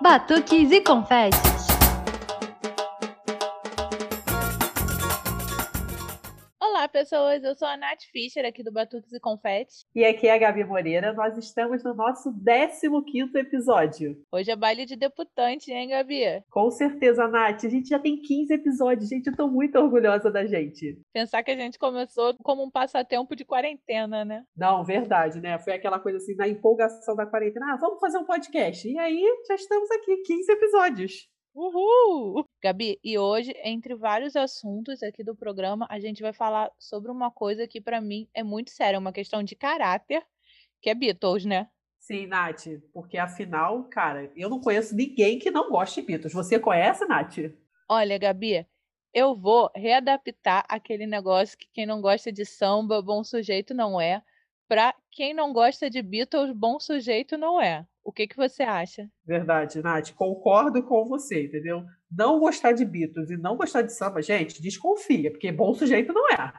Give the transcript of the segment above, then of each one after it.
Batuques e confetes. Pessoas. Eu sou a Nath Fischer, aqui do Batuques e Confetes. E aqui é a Gabi Moreira. Nós estamos no nosso 15 episódio. Hoje é baile de debutante, hein, Gabi? Com certeza, Nath. A gente já tem 15 episódios. Gente, eu tô muito orgulhosa da gente. Pensar que a gente começou como um passatempo de quarentena, né? Não, verdade, né? Foi aquela coisa assim, na empolgação da quarentena. Ah, vamos fazer um podcast. E aí, já estamos aqui, 15 episódios. Uhul! Gabi, e hoje, entre vários assuntos aqui do programa, a gente vai falar sobre uma coisa que para mim é muito séria, uma questão de caráter, que é Beatles, né? Sim, Nath, porque afinal, cara, eu não conheço ninguém que não goste de Beatles. Você conhece, Nath? Olha, Gabi, eu vou readaptar aquele negócio que quem não gosta de samba, bom sujeito não é, para quem não gosta de Beatles, bom sujeito não é. O que, que você acha? Verdade, Nath. Concordo com você, entendeu? Não gostar de Beatles e não gostar de samba, gente, desconfia, porque bom sujeito não é.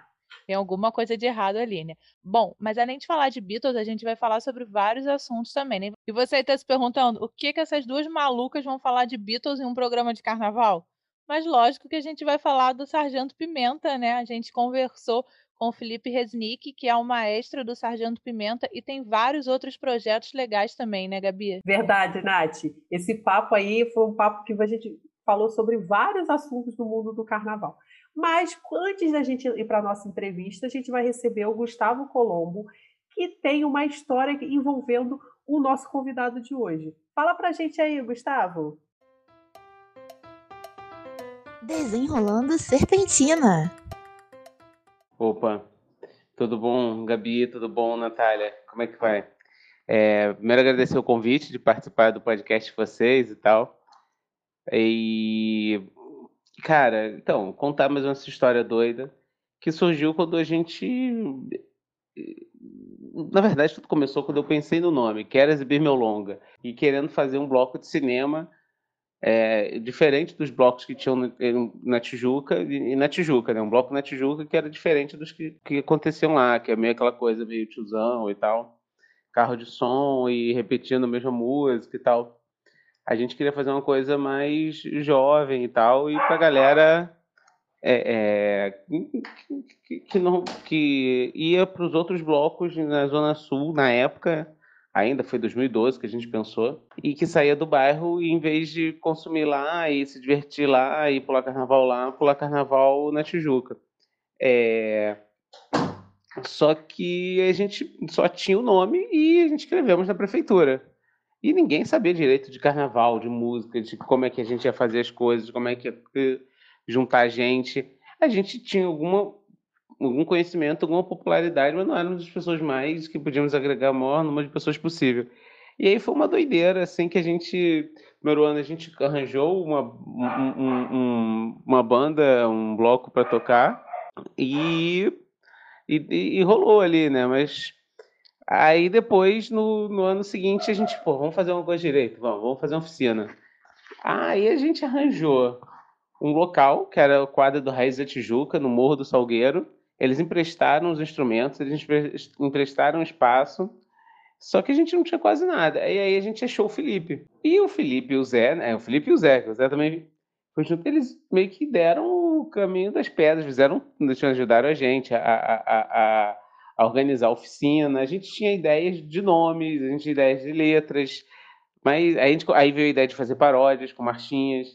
Tem alguma coisa de errado ali, né? Bom, mas além de falar de Beatles, a gente vai falar sobre vários assuntos também, né? E você está se perguntando o que, que essas duas malucas vão falar de Beatles em um programa de carnaval? Mas lógico que a gente vai falar do Sargento Pimenta, né? A gente conversou com o Felipe Resnick, que é o maestro do Sargento Pimenta, e tem vários outros projetos legais também, né, Gabi? Verdade, Nath. Esse papo aí foi um papo que a gente falou sobre vários assuntos do mundo do carnaval. Mas antes da gente ir para a nossa entrevista, a gente vai receber o Gustavo Colombo, que tem uma história envolvendo o nosso convidado de hoje. Fala pra gente aí, Gustavo. Desenrolando Serpentina. Opa, tudo bom, Gabi? Tudo bom, Natália? Como é que vai? É, primeiro, agradecer o convite de participar do podcast de vocês e tal. E, cara, então, contar mais uma história doida que surgiu quando a gente. Na verdade, tudo começou quando eu pensei no nome, Quero Exibir Meu Longa, e querendo fazer um bloco de cinema é, diferente dos blocos que tinham na Tijuca e na Tijuca, né? Um bloco na Tijuca que era diferente dos que, que aconteciam lá, que é meio aquela coisa meio tiozão e tal, carro de som e repetindo a mesma música e tal. A gente queria fazer uma coisa mais jovem e tal, e pra galera é, é, que, que, não, que ia para os outros blocos na Zona Sul na época ainda foi 2012 que a gente pensou, e que saía do bairro e em vez de consumir lá e se divertir lá e pular carnaval lá, pular carnaval na Tijuca. É... Só que a gente só tinha o nome e a gente escrevemos na prefeitura. E ninguém sabia direito de carnaval, de música, de como é que a gente ia fazer as coisas, como é que ia juntar a gente. A gente tinha alguma algum conhecimento, alguma popularidade, mas não éramos as pessoas mais que podíamos agregar o maior número de pessoas possível. E aí foi uma doideira, assim, que a gente, primeiro ano, a gente arranjou uma, um, um, uma banda, um bloco para tocar, e, e, e, rolou ali, né? Mas aí depois, no, no ano seguinte, a gente, pô, vamos fazer uma coisa direito, vamos, vamos fazer uma oficina. Aí a gente arranjou um local, que era o quadro do Raiz da Tijuca, no Morro do Salgueiro, eles emprestaram os instrumentos, eles emprestaram espaço, só que a gente não tinha quase nada. E aí a gente achou o Felipe. E o Felipe e o Zé, né? O Felipe e o Zé, o Zé também eles meio que deram o caminho das pedras, fizeram, ajudaram a gente a, a, a, a organizar a oficina. A gente tinha ideias de nomes, a gente tinha ideias de letras, mas aí, gente, aí veio a ideia de fazer paródias com marchinhas.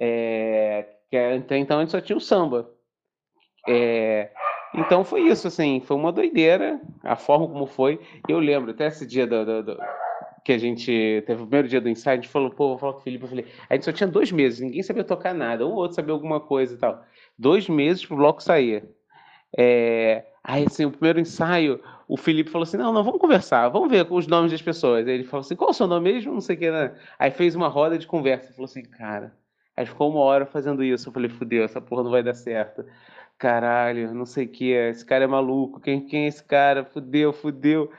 É, que então a gente só tinha o samba. É, então foi isso, assim, foi uma doideira a forma como foi. Eu lembro, até esse dia do, do, do, que a gente teve o primeiro dia do ensaio, a gente falou, pô, vou falar com o Felipe, eu falei, a gente só tinha dois meses, ninguém sabia tocar nada, um ou outro sabia alguma coisa e tal. Dois meses pro bloco sair. É, aí, assim, o primeiro ensaio, o Felipe falou assim, não, não, vamos conversar, vamos ver os nomes das pessoas. Aí ele falou assim, qual o seu nome mesmo? Não sei o que, né? Aí fez uma roda de conversa, falou assim, cara, aí ficou uma hora fazendo isso, eu falei, fudeu, essa porra não vai dar certo caralho, não sei o que, esse cara é maluco, quem, quem é esse cara? Fudeu, fudeu.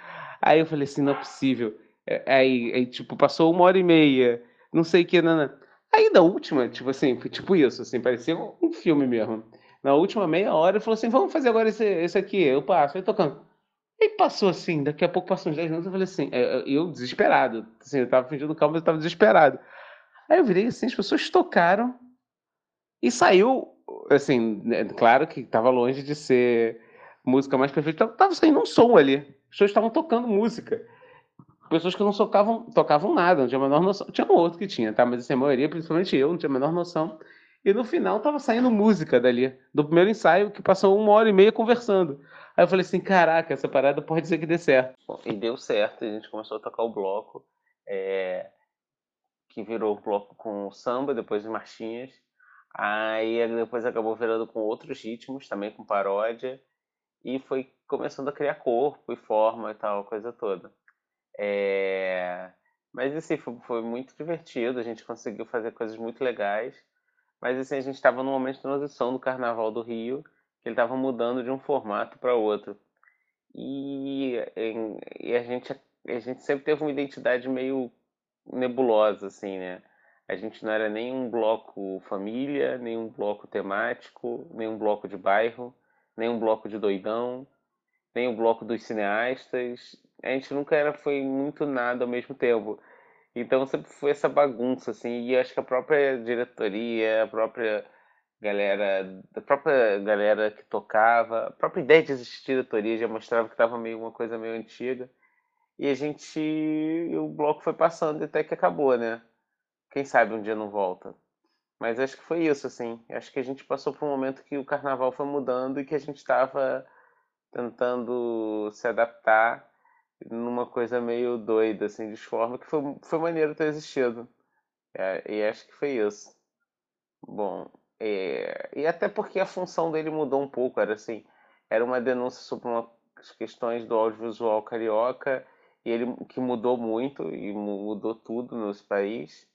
Aí eu falei assim, não é possível. É, aí, aí tipo, passou uma hora e meia, não sei o que, não. Aí na última, tipo assim, foi tipo isso, assim, parecia um filme mesmo. Na última meia hora, ele falou assim, vamos fazer agora esse, esse aqui, eu passo, vai tocando. Aí passou assim, daqui a pouco passou uns 10 minutos, eu falei assim, é, eu desesperado, assim, eu tava fingindo calma, mas eu tava desesperado. Aí eu virei assim, as pessoas tocaram e saiu, assim, né, claro que tava longe de ser música mais perfeita, tava saindo um som ali. As pessoas estavam tocando música. Pessoas que não tocavam, tocavam nada, não tinha a menor noção. Tinha um outro que tinha, tá? Mas assim, a maioria, principalmente eu, não tinha a menor noção. E no final tava saindo música dali, do primeiro ensaio, que passou uma hora e meia conversando. Aí eu falei assim, caraca, essa parada pode ser que dê certo. E deu certo, a gente começou a tocar o bloco, é... que virou o bloco com samba, depois marchinhas. Aí depois acabou virando com outros ritmos, também com paródia. E foi começando a criar corpo e forma e tal, coisa toda. É... Mas assim, foi, foi muito divertido, a gente conseguiu fazer coisas muito legais. Mas assim, a gente estava num momento de transição do Carnaval do Rio, que ele estava mudando de um formato para outro. E, e, a, gente, a gente sempre teve uma identidade meio nebulosa, assim, né? A gente não era nem um bloco família, nem um bloco temático, nem um bloco de bairro, nem um bloco de doidão, nem um bloco dos cineastas. A gente nunca era, foi muito nada ao mesmo tempo. Então sempre foi essa bagunça, assim, e acho que a própria diretoria, a própria galera, a própria galera que tocava, a própria ideia de existir diretoria já mostrava que estava meio uma coisa meio antiga. E a gente, o bloco foi passando até que acabou, né? Quem sabe um dia não volta. Mas acho que foi isso, assim. Acho que a gente passou por um momento que o carnaval foi mudando e que a gente estava tentando se adaptar numa coisa meio doida, assim, de forma que foi, foi maneiro ter existido. É, e acho que foi isso. Bom, é, e até porque a função dele mudou um pouco, era assim, era uma denúncia sobre umas questões do audiovisual carioca, e ele que mudou muito, e mudou tudo no país.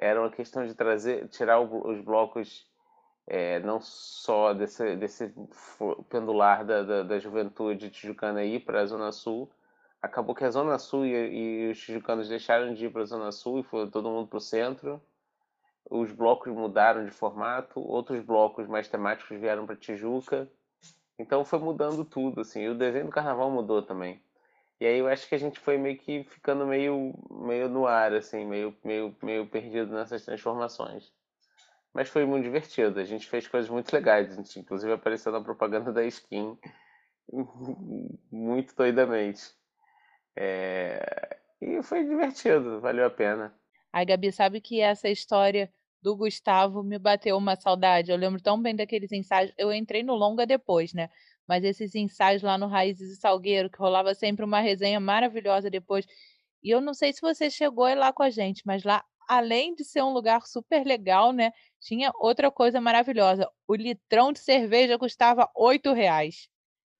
Era uma questão de trazer, tirar os blocos é, não só desse, desse pendular da, da, da juventude tijucana ir para a Zona Sul, acabou que a Zona Sul e, e os tijucanos deixaram de ir para a Zona Sul e foi todo mundo para o centro. Os blocos mudaram de formato, outros blocos mais temáticos vieram para Tijuca. Então foi mudando tudo, assim. E o desenho do carnaval mudou também. E aí eu acho que a gente foi meio que ficando meio, meio no ar, assim, meio, meio, meio perdido nessas transformações. Mas foi muito divertido. A gente fez coisas muito legais. A gente, inclusive, apareceu na propaganda da skin muito doidamente. É... E foi divertido, valeu a pena. Ai, Gabi, sabe que essa história do Gustavo me bateu uma saudade. Eu lembro tão bem daqueles ensaios. Eu entrei no longa depois, né? Mas esses ensaios lá no Raízes e Salgueiro, que rolava sempre uma resenha maravilhosa depois. E eu não sei se você chegou lá com a gente, mas lá, além de ser um lugar super legal, né? Tinha outra coisa maravilhosa. O litrão de cerveja custava oito reais.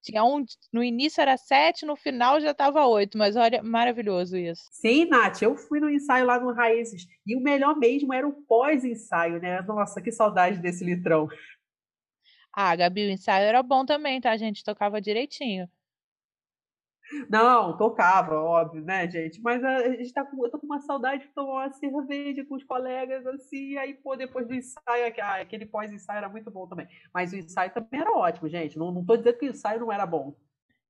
Tinha um, no início era sete, no final já estava oito, mas olha, maravilhoso isso. Sim, Nath, eu fui no ensaio lá no Raízes, e o melhor mesmo era o pós-ensaio, né? Nossa, que saudade desse litrão. Ah, Gabi, o ensaio era bom também, tá? A gente tocava direitinho. Não, tocava, óbvio, né, gente? Mas a, a gente tá com, eu tô com uma saudade de tomar uma cerveja com os colegas, assim, aí, pô, depois do ensaio, ah, aquele pós-ensaio era muito bom também. Mas o ensaio também era ótimo, gente. Não, não tô dizendo que o ensaio não era bom.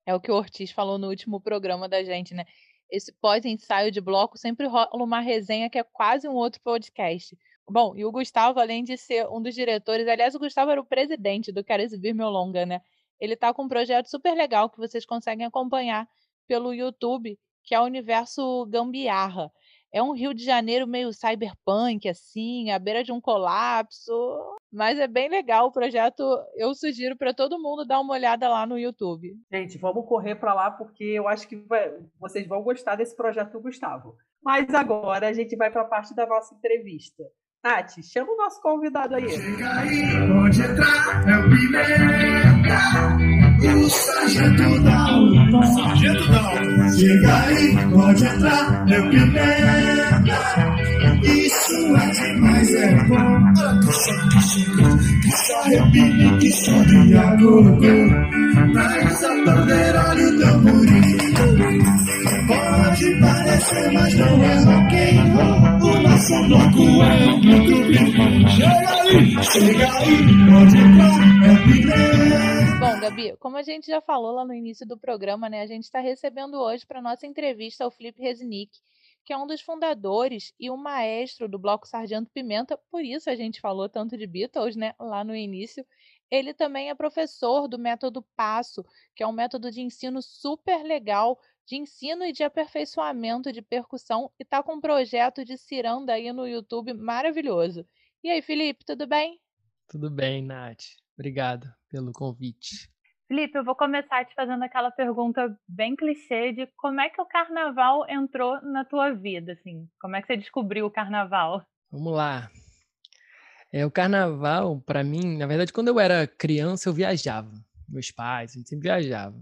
É o que o Ortiz falou no último programa da gente, né? Esse pós-ensaio de bloco sempre rola uma resenha que é quase um outro podcast. Bom, e o Gustavo, além de ser um dos diretores, aliás, o Gustavo era o presidente do Quero Exibir Meu Longa, né? Ele está com um projeto super legal que vocês conseguem acompanhar pelo YouTube, que é o Universo Gambiarra. É um Rio de Janeiro meio cyberpunk, assim, à beira de um colapso. Mas é bem legal o projeto. Eu sugiro para todo mundo dar uma olhada lá no YouTube. Gente, vamos correr para lá porque eu acho que vai... vocês vão gostar desse projeto do Gustavo. Mas agora a gente vai para a parte da nossa entrevista. Nath, chama o nosso convidado aí. Chega aí, pode entrar, é o Pimenta, o sargento da Sargento da Chega aí, pode entrar, o Pimenta, isso é demais, é bom. Que só que chega, que só repine, que só de agogo. Traz a bandeira e o tamborim. Pode parecer, mas não é rock and roll. O nosso bloco é. Chega aí, chega aí, pode entrar, é. Bom, Gabi, como a gente já falou lá no início do programa, né, a gente está recebendo hoje para nossa entrevista o Felipe Resnick, que é um dos fundadores e o maestro do Bloco Sargento Pimenta, por isso a gente falou tanto de Beatles, né, lá no início. Ele também é professor do método Passo, que é um método de ensino super legal, de ensino e de aperfeiçoamento de percussão, e está com um projeto de ciranda aí no YouTube maravilhoso. E aí, Felipe, tudo bem? Tudo bem, Nath. Obrigado pelo convite. Felipe, eu vou começar te fazendo aquela pergunta bem clichê de como é que o carnaval entrou na tua vida, assim? Como é que você descobriu o carnaval? Vamos lá. É, o carnaval, para mim, na verdade, quando eu era criança, eu viajava. Meus pais, a gente sempre viajava.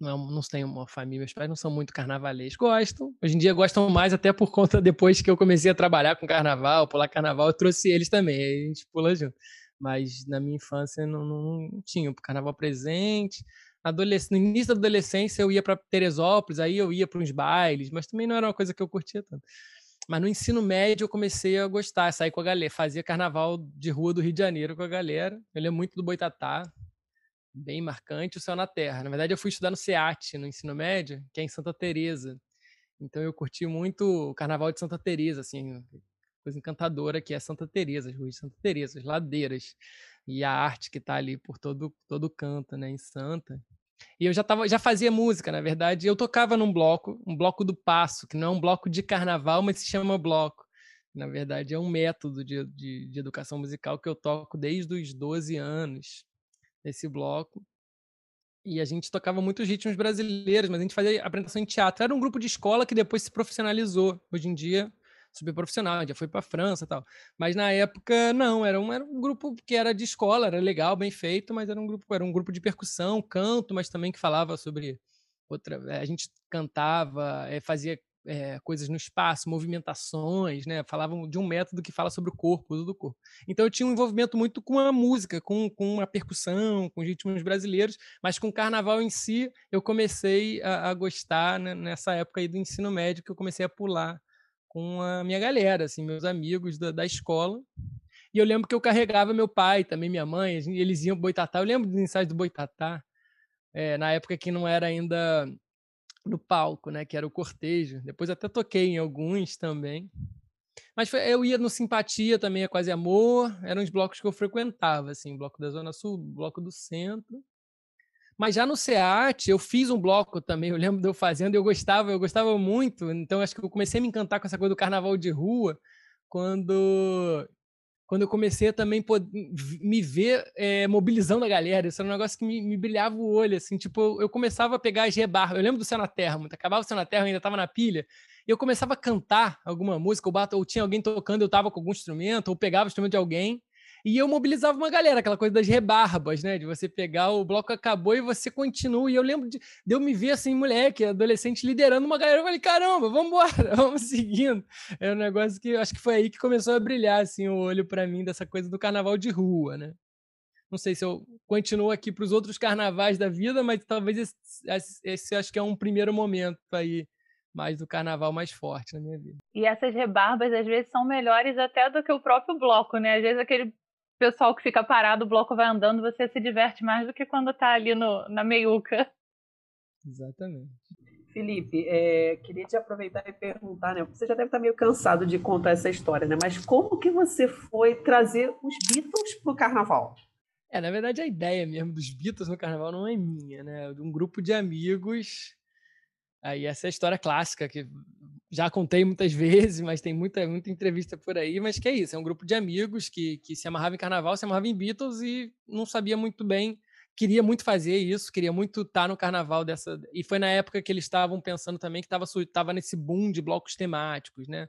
Não, não tenho uma família, meus pais não são muito carnavalescos. Gostam. Hoje em dia gostam mais, até por conta depois que eu comecei a trabalhar com carnaval, pular carnaval, eu trouxe eles também. Aí a gente pula junto. Mas na minha infância não, não, não tinha o carnaval presente. Adolesc... No início da adolescência eu ia para Teresópolis, aí eu ia para uns bailes, mas também não era uma coisa que eu curtia tanto. Mas no ensino médio eu comecei a gostar, sair com a galera, fazia carnaval de rua do Rio de Janeiro com a galera. Eu lembro muito do Boitatá, bem marcante, o Céu na Terra. Na verdade eu fui estudar no SEAT, no ensino médio, que é em Santa Teresa. Então eu curti muito o carnaval de Santa Teresa, assim, coisa encantadora que é Santa Teresa, as ruas de Santa Teresa, as ladeiras e a arte que está ali por todo todo canto, né, em Santa. E eu já tava, já fazia música, na verdade. Eu tocava num bloco, um bloco do Passo, que não é um bloco de carnaval, mas se chama bloco. Na verdade, é um método de, de, de educação musical que eu toco desde os 12 anos, esse bloco. E a gente tocava muitos ritmos brasileiros, mas a gente fazia apresentação em teatro. Era um grupo de escola que depois se profissionalizou. Hoje em dia super profissional, já foi para França tal. Mas na época, não, era um, era um grupo que era de escola, era legal, bem feito, mas era um grupo, era um grupo de percussão, canto, mas também que falava sobre outra. Eh, a gente cantava, é, fazia é, coisas no espaço, movimentações, né? Falavam de um método que fala sobre o corpo, o uso do corpo. Então eu tinha um envolvimento muito com a música, com, com a percussão, com ritmos brasileiros, mas com o carnaval em si eu comecei a, a gostar né, nessa época aí do ensino médio que eu comecei a pular com a minha galera, assim, meus amigos da, da escola. E eu lembro que eu carregava meu pai, também minha mãe, eles iam boitatá. Eu lembro dos ensaios do boitatá, é, na época que não era ainda no palco, né, que era o cortejo. Depois até toquei em alguns também. Mas foi, eu ia no Simpatia também, é Quase Amor, eram os blocos que eu frequentava, assim, bloco da Zona Sul, bloco do Centro. Mas já no SEAT, eu fiz um bloco também, eu lembro de eu fazendo, eu gostava, eu gostava muito, então acho que eu comecei a me encantar com essa coisa do carnaval de rua, quando quando eu comecei a também me ver é, mobilizando a galera, isso era um negócio que me, me brilhava o olho, assim, tipo, eu, começava a pegar as rebarbas, eu lembro do Céu na Terra, muito, acabava o Céu na Terra, eu ainda estava na pilha, e eu começava a cantar alguma música, ou, bato, ou tinha alguém tocando, eu estava com algum instrumento, ou pegava o instrumento de alguém, e eu mobilizava uma galera, aquela coisa das rebarbas, né? De você pegar, o bloco acabou e você continua. E eu lembro de, de eu me ver assim, moleque, adolescente, liderando uma galera. Eu falei, caramba, vamos embora, vamos seguindo. É um negócio que acho que foi aí que começou a brilhar assim, o olho para mim dessa coisa do carnaval de rua, né? Não sei se eu continuo aqui para os outros carnavais da vida, mas talvez esse, esse acho que é um primeiro momento aí mais do carnaval mais forte na minha vida. E essas rebarbas às vezes são melhores até do que o próprio bloco, né? Às vezes aquele pessoal que fica parado, o bloco vai andando, você se diverte mais do que quando tá ali no, na meiuca. Exatamente. Felipe, é, queria te aproveitar e perguntar, né? Você já deve estar meio cansado de contar essa história, né? Mas como que você foi trazer os Beatles para o carnaval? É, na verdade, a ideia mesmo dos Beatles no carnaval não é minha, né? É de um grupo de amigos. Aí essa é a história clássica que já contei muitas vezes, mas tem muita, muita entrevista por aí, mas que é isso, é um grupo de amigos que, que se amarrava em carnaval, se amarrava em Beatles e não sabia muito bem, queria muito fazer isso, queria muito estar tá no carnaval dessa, e foi na época que eles estavam pensando também que estava tava nesse boom de blocos temáticos, né,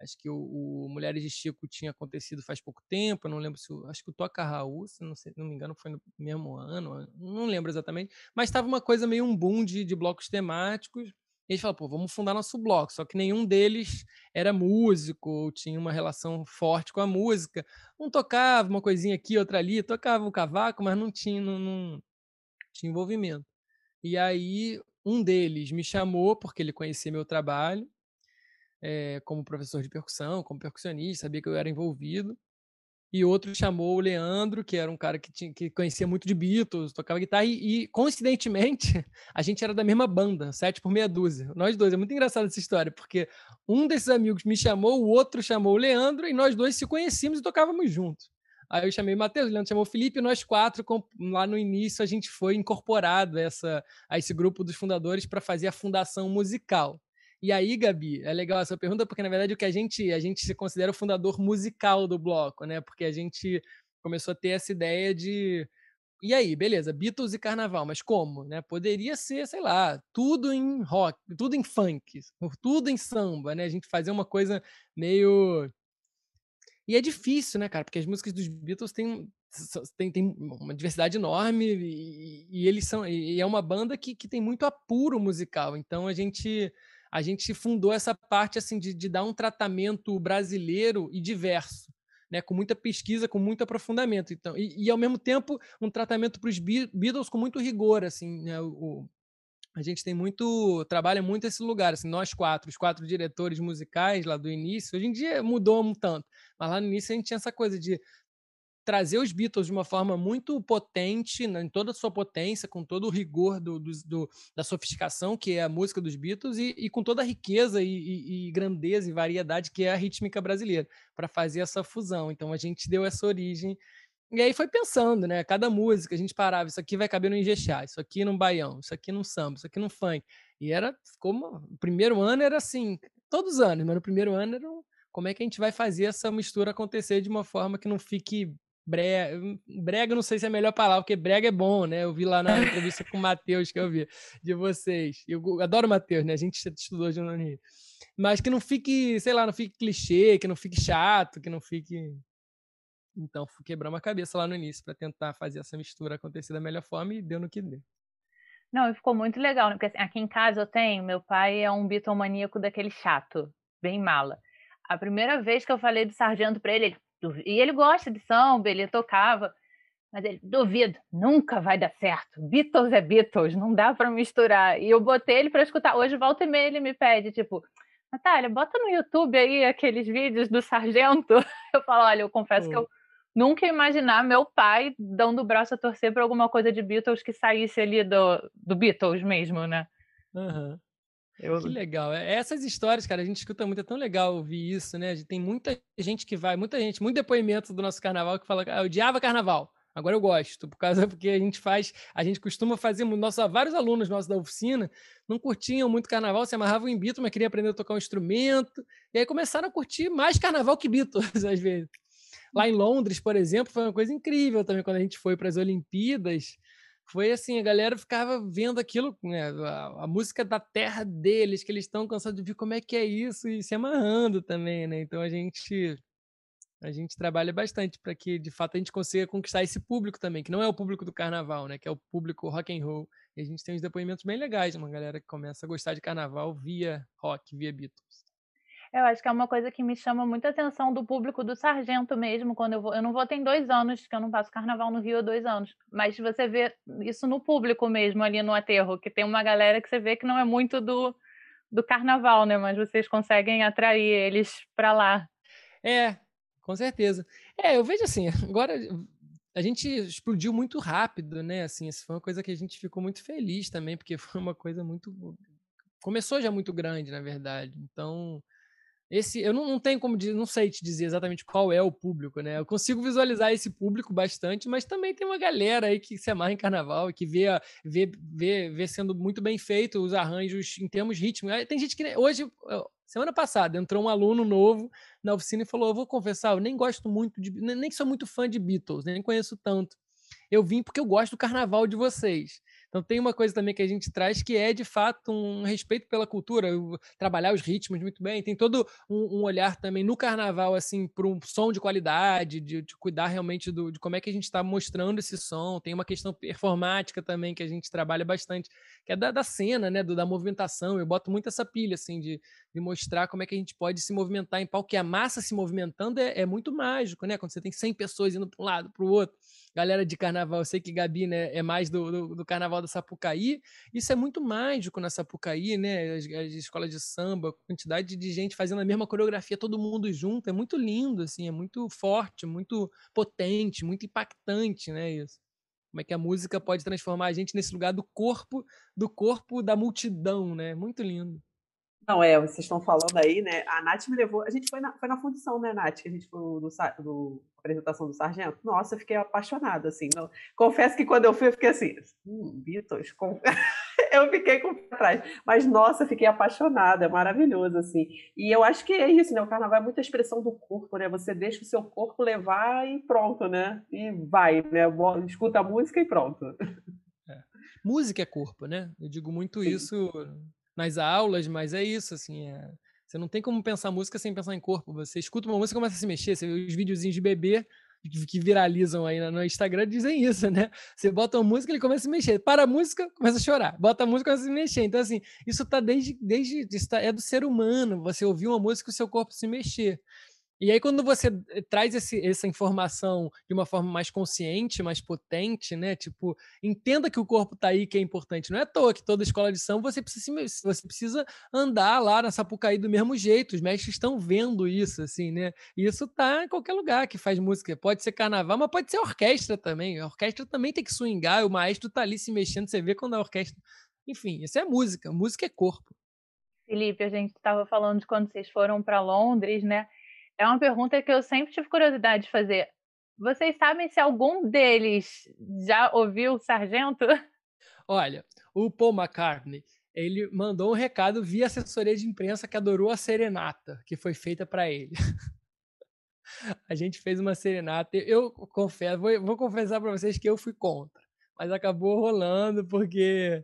acho que o, o, Mulheres de Chico tinha acontecido faz pouco tempo, não lembro se, acho que o Toca Raul, se não, sei, não me engano, foi no mesmo ano, não lembro exatamente, mas estava uma coisa meio um boom de, de blocos temáticos, e eles falaram, pô, vamos fundar nosso bloco. Só que nenhum deles era músico, ou tinha uma relação forte com a música. Um tocava uma coisinha aqui, outra ali, tocava o cavaco, mas não tinha, não, não tinha envolvimento. E aí um deles me chamou, porque ele conhecia meu trabalho, é, como professor de percussão, como percussionista, sabia que eu era envolvido. E outro chamou o Leandro, que era um cara que, tinha, que conhecia muito de Beatles, tocava guitarra, e, e, coincidentemente a gente era da mesma banda, sete por meia dúzia. Nós dois, é muito engraçado essa história, porque um desses amigos me chamou, o outro chamou o Leandro, e nós dois se conhecíamos e tocávamos juntos. Aí eu chamei o Matheus, o Leandro chamou o Felipe, e nós quatro, lá no início, a gente foi incorporado essa, a esse grupo dos fundadores para fazer a fundação musical. E aí, Gabi, é legal essa pergunta, porque na verdade o que a gente, a gente se considera o fundador musical do bloco, né? Porque a gente começou a ter essa ideia de. E aí, beleza, Beatles e carnaval, mas como? Né? Poderia ser, sei lá, tudo em rock, tudo em funk, tudo em samba, né? A gente fazer uma coisa meio. E é difícil, né, cara? Porque as músicas dos Beatles têm, tem, tem uma diversidade enorme e, e eles são. E é uma banda que, que tem muito apuro musical. Então a gente a gente fundou essa parte assim de, de dar um tratamento brasileiro e diverso. Né, com muita pesquisa, com muito aprofundamento. Então, e, e ao mesmo tempo, um tratamento para os Beatles com muito rigor. Assim, né, o, a gente tem muito, trabalha muito esse lugar. Assim, nós quatro, os quatro diretores musicais lá do início, hoje em dia mudou um tanto, mas lá no início a gente tinha essa coisa de trazer os Beatles de uma forma muito potente, né, em toda a sua potência, com todo o rigor do, do, do, da sofisticação que é a música dos Beatles e, e com toda a riqueza e, e, e, grandeza e variedade que é a rítmica brasileira, para fazer essa fusão. Então a gente deu essa origem. E aí foi pensando, né? Cada música a gente parava, isso aqui vai caber no Ingexá, isso aqui no Baião, isso aqui no samba, isso aqui no funk. E era como o primeiro ano era assim, todos os anos, mas no primeiro ano era um, como é que a gente vai fazer essa mistura acontecer de uma forma que não fique brega, brega não sei se é a melhor palavra, porque brega é bom, né? Eu vi lá na entrevista com o Matheus que eu vi de vocês. Eu adoro o Matheus, né? A gente estudou no Rio. Mas que não fique, sei lá, não fique clichê, que não fique chato, que não fique. Então, quebrar uma cabeça lá no início para tentar fazer essa mistura acontecer da melhor forma e deu no que deu. Não, e ficou muito legal, né? Porque assim, aqui em casa eu tenho, meu pai é um bitomaníaco daquele chato, bem mala. A primeira vez que eu falei do sargento para ele, ele e ele gosta de samba, ele tocava, mas ele duvido, nunca vai dar certo. Beatles é Beatles, não dá para misturar. E eu botei ele para escutar. Hoje volta e meia ele me pede, tipo, Natália, bota no YouTube aí aqueles vídeos do sargento. Eu falo, olha, eu confesso hum. que eu nunca ia imaginar meu pai dando o braço a torcer para alguma coisa de Beatles que saísse ali do, do Beatles mesmo, né? Uhum. Eu... Que legal. É, essas histórias, cara, a gente escuta muito, é tão legal ouvir isso, né? Tem muita gente que vai, muita gente, muito depoimento do nosso carnaval que fala ah, eu odiava carnaval. Agora eu gosto, por causa porque a gente faz, a gente costuma fazer, nossa, vários alunos nossos da oficina não curtiam muito carnaval, se amarravam em Beatles, mas queriam aprender a tocar um instrumento, e aí começaram a curtir mais carnaval que Beatles, às vezes. Lá em Londres, por exemplo, foi uma coisa incrível também, quando a gente foi para as Olimpíadas, foi assim, a galera ficava vendo aquilo, né, a, a, música da terra deles, que eles estão cansados de ver como é que é isso e se amarrando também, né? Então a gente a gente trabalha bastante para que de fato a gente consiga conquistar esse público também, que não é o público do carnaval, né, que é o público rock and roll. E a gente tem uns depoimentos bem legais, uma galera que começa a gostar de carnaval via rock, via Beatles. Eu acho que é uma coisa que me chama muita atenção do público do Sargento mesmo, quando eu vou. Eu não vou tem dois anos, que eu não passo carnaval no Rio há dois anos. Mas você vê isso no público mesmo, ali no aterro, que tem uma galera que você vê que não é muito do, do carnaval, né? Mas vocês conseguem atrair eles para lá. É, com certeza. É, eu vejo assim, agora a gente explodiu muito rápido, né? Assim, isso foi uma coisa que a gente ficou muito feliz também, porque foi uma coisa muito. Começou já muito grande, na verdade. Então esse eu não, não tenho como dizer, não sei te dizer exatamente qual é o público, né? Eu consigo visualizar esse público bastante, mas também tem uma galera aí que se amarra em carnaval e que vê, vê, vê, vê sendo muito bem feito os arranjos em termos rítmicos. Tem gente que hoje, semana passada, entrou um aluno novo na oficina e falou: Eu vou confessar, eu nem gosto muito de, nem sou muito fã de Beatles, nem conheço tanto. Eu vim porque eu gosto do carnaval de vocês. Então tem uma coisa também que a gente traz que é de fato um respeito pela cultura, trabalhar os ritmos muito bem. Tem todo um, um olhar também no carnaval assim para um som de qualidade, de, de cuidar realmente do, de como é que a gente está mostrando esse som. Tem uma questão performática também que a gente trabalha bastante, que é da, da cena, né, do, da movimentação. Eu boto muito essa pilha assim de, de mostrar como é que a gente pode se movimentar em palco, que a massa se movimentando é, é muito mágico, né? Quando você tem 100 pessoas indo para um lado, para o outro. Galera de carnaval, eu sei que Gabi né, é mais do, do, do, carnaval da Sapucaí. Isso é muito mágico na Sapucaí, né? As, as, escolas de samba, quantidade de gente fazendo a mesma coreografia, todo mundo junto. É muito lindo, assim, é muito forte, muito potente, muito impactante, né? Isso. Como é que a música pode transformar a gente nesse lugar do corpo, do corpo da multidão, né? Muito lindo. Não, é, vocês estão falando aí, né? A Nath me levou. A gente foi na, foi na fundição, né, Nath? Que a gente foi do, do apresentação do Sargento. Nossa, eu fiquei apaixonada, assim. Não, confesso que quando eu fui, eu fiquei assim, hum, Beatles. Com... eu fiquei com atrás. Mas, nossa, fiquei apaixonada, é maravilhoso, assim. E eu acho que é isso, né? O carnaval é muita expressão do corpo, né? Você deixa o seu corpo levar e pronto, né? E vai, né? Escuta a música e pronto. É. Música é corpo, né? Eu digo muito Sim. isso nas aulas, mas é isso, assim, é... você não tem como pensar música sem pensar em corpo. Você escuta uma música e começa a se mexer, você vê os videozinhos de bebê que viralizam aí no Instagram dizem isso, né? Você bota uma música, ele começa a se mexer. Para a música, começa a chorar. Bota a música, começa a se mexer. Então, assim, isso tá desde, desde tá, é do ser humano. Você ouvir uma música e o seu corpo se mexer. E aí, quando você eh, traz esse, essa informação de uma forma mais consciente, mais potente, né? Tipo, entenda que o corpo tá aí, que é importante. Não é à toa que toda escola de samba você precisa, você precisa andar lá na Sapucaí do mesmo jeito. Os mestres estão vendo isso, assim, né? Isso tá em qualquer lugar que faz música. Pode ser carnaval, mas pode ser orquestra também. A orquestra também tem que swingar, o maestro tá ali se mexendo, você vê quando a orquestra. Enfim, isso é música. Música é corpo. Felipe, a gente estava falando de quando vocês foram para Londres, né? É uma pergunta que eu sempre tive curiosidade de fazer. Vocês sabem se algum deles já ouviu o Sargento? Olha, o Paul McCartney, ele mandou um recado via assessoria de imprensa que adorou a serenata que foi feita para ele. a gente fez uma serenata. Eu confesso, vou, vou confessar para vocês que eu fui contra, mas acabou rolando porque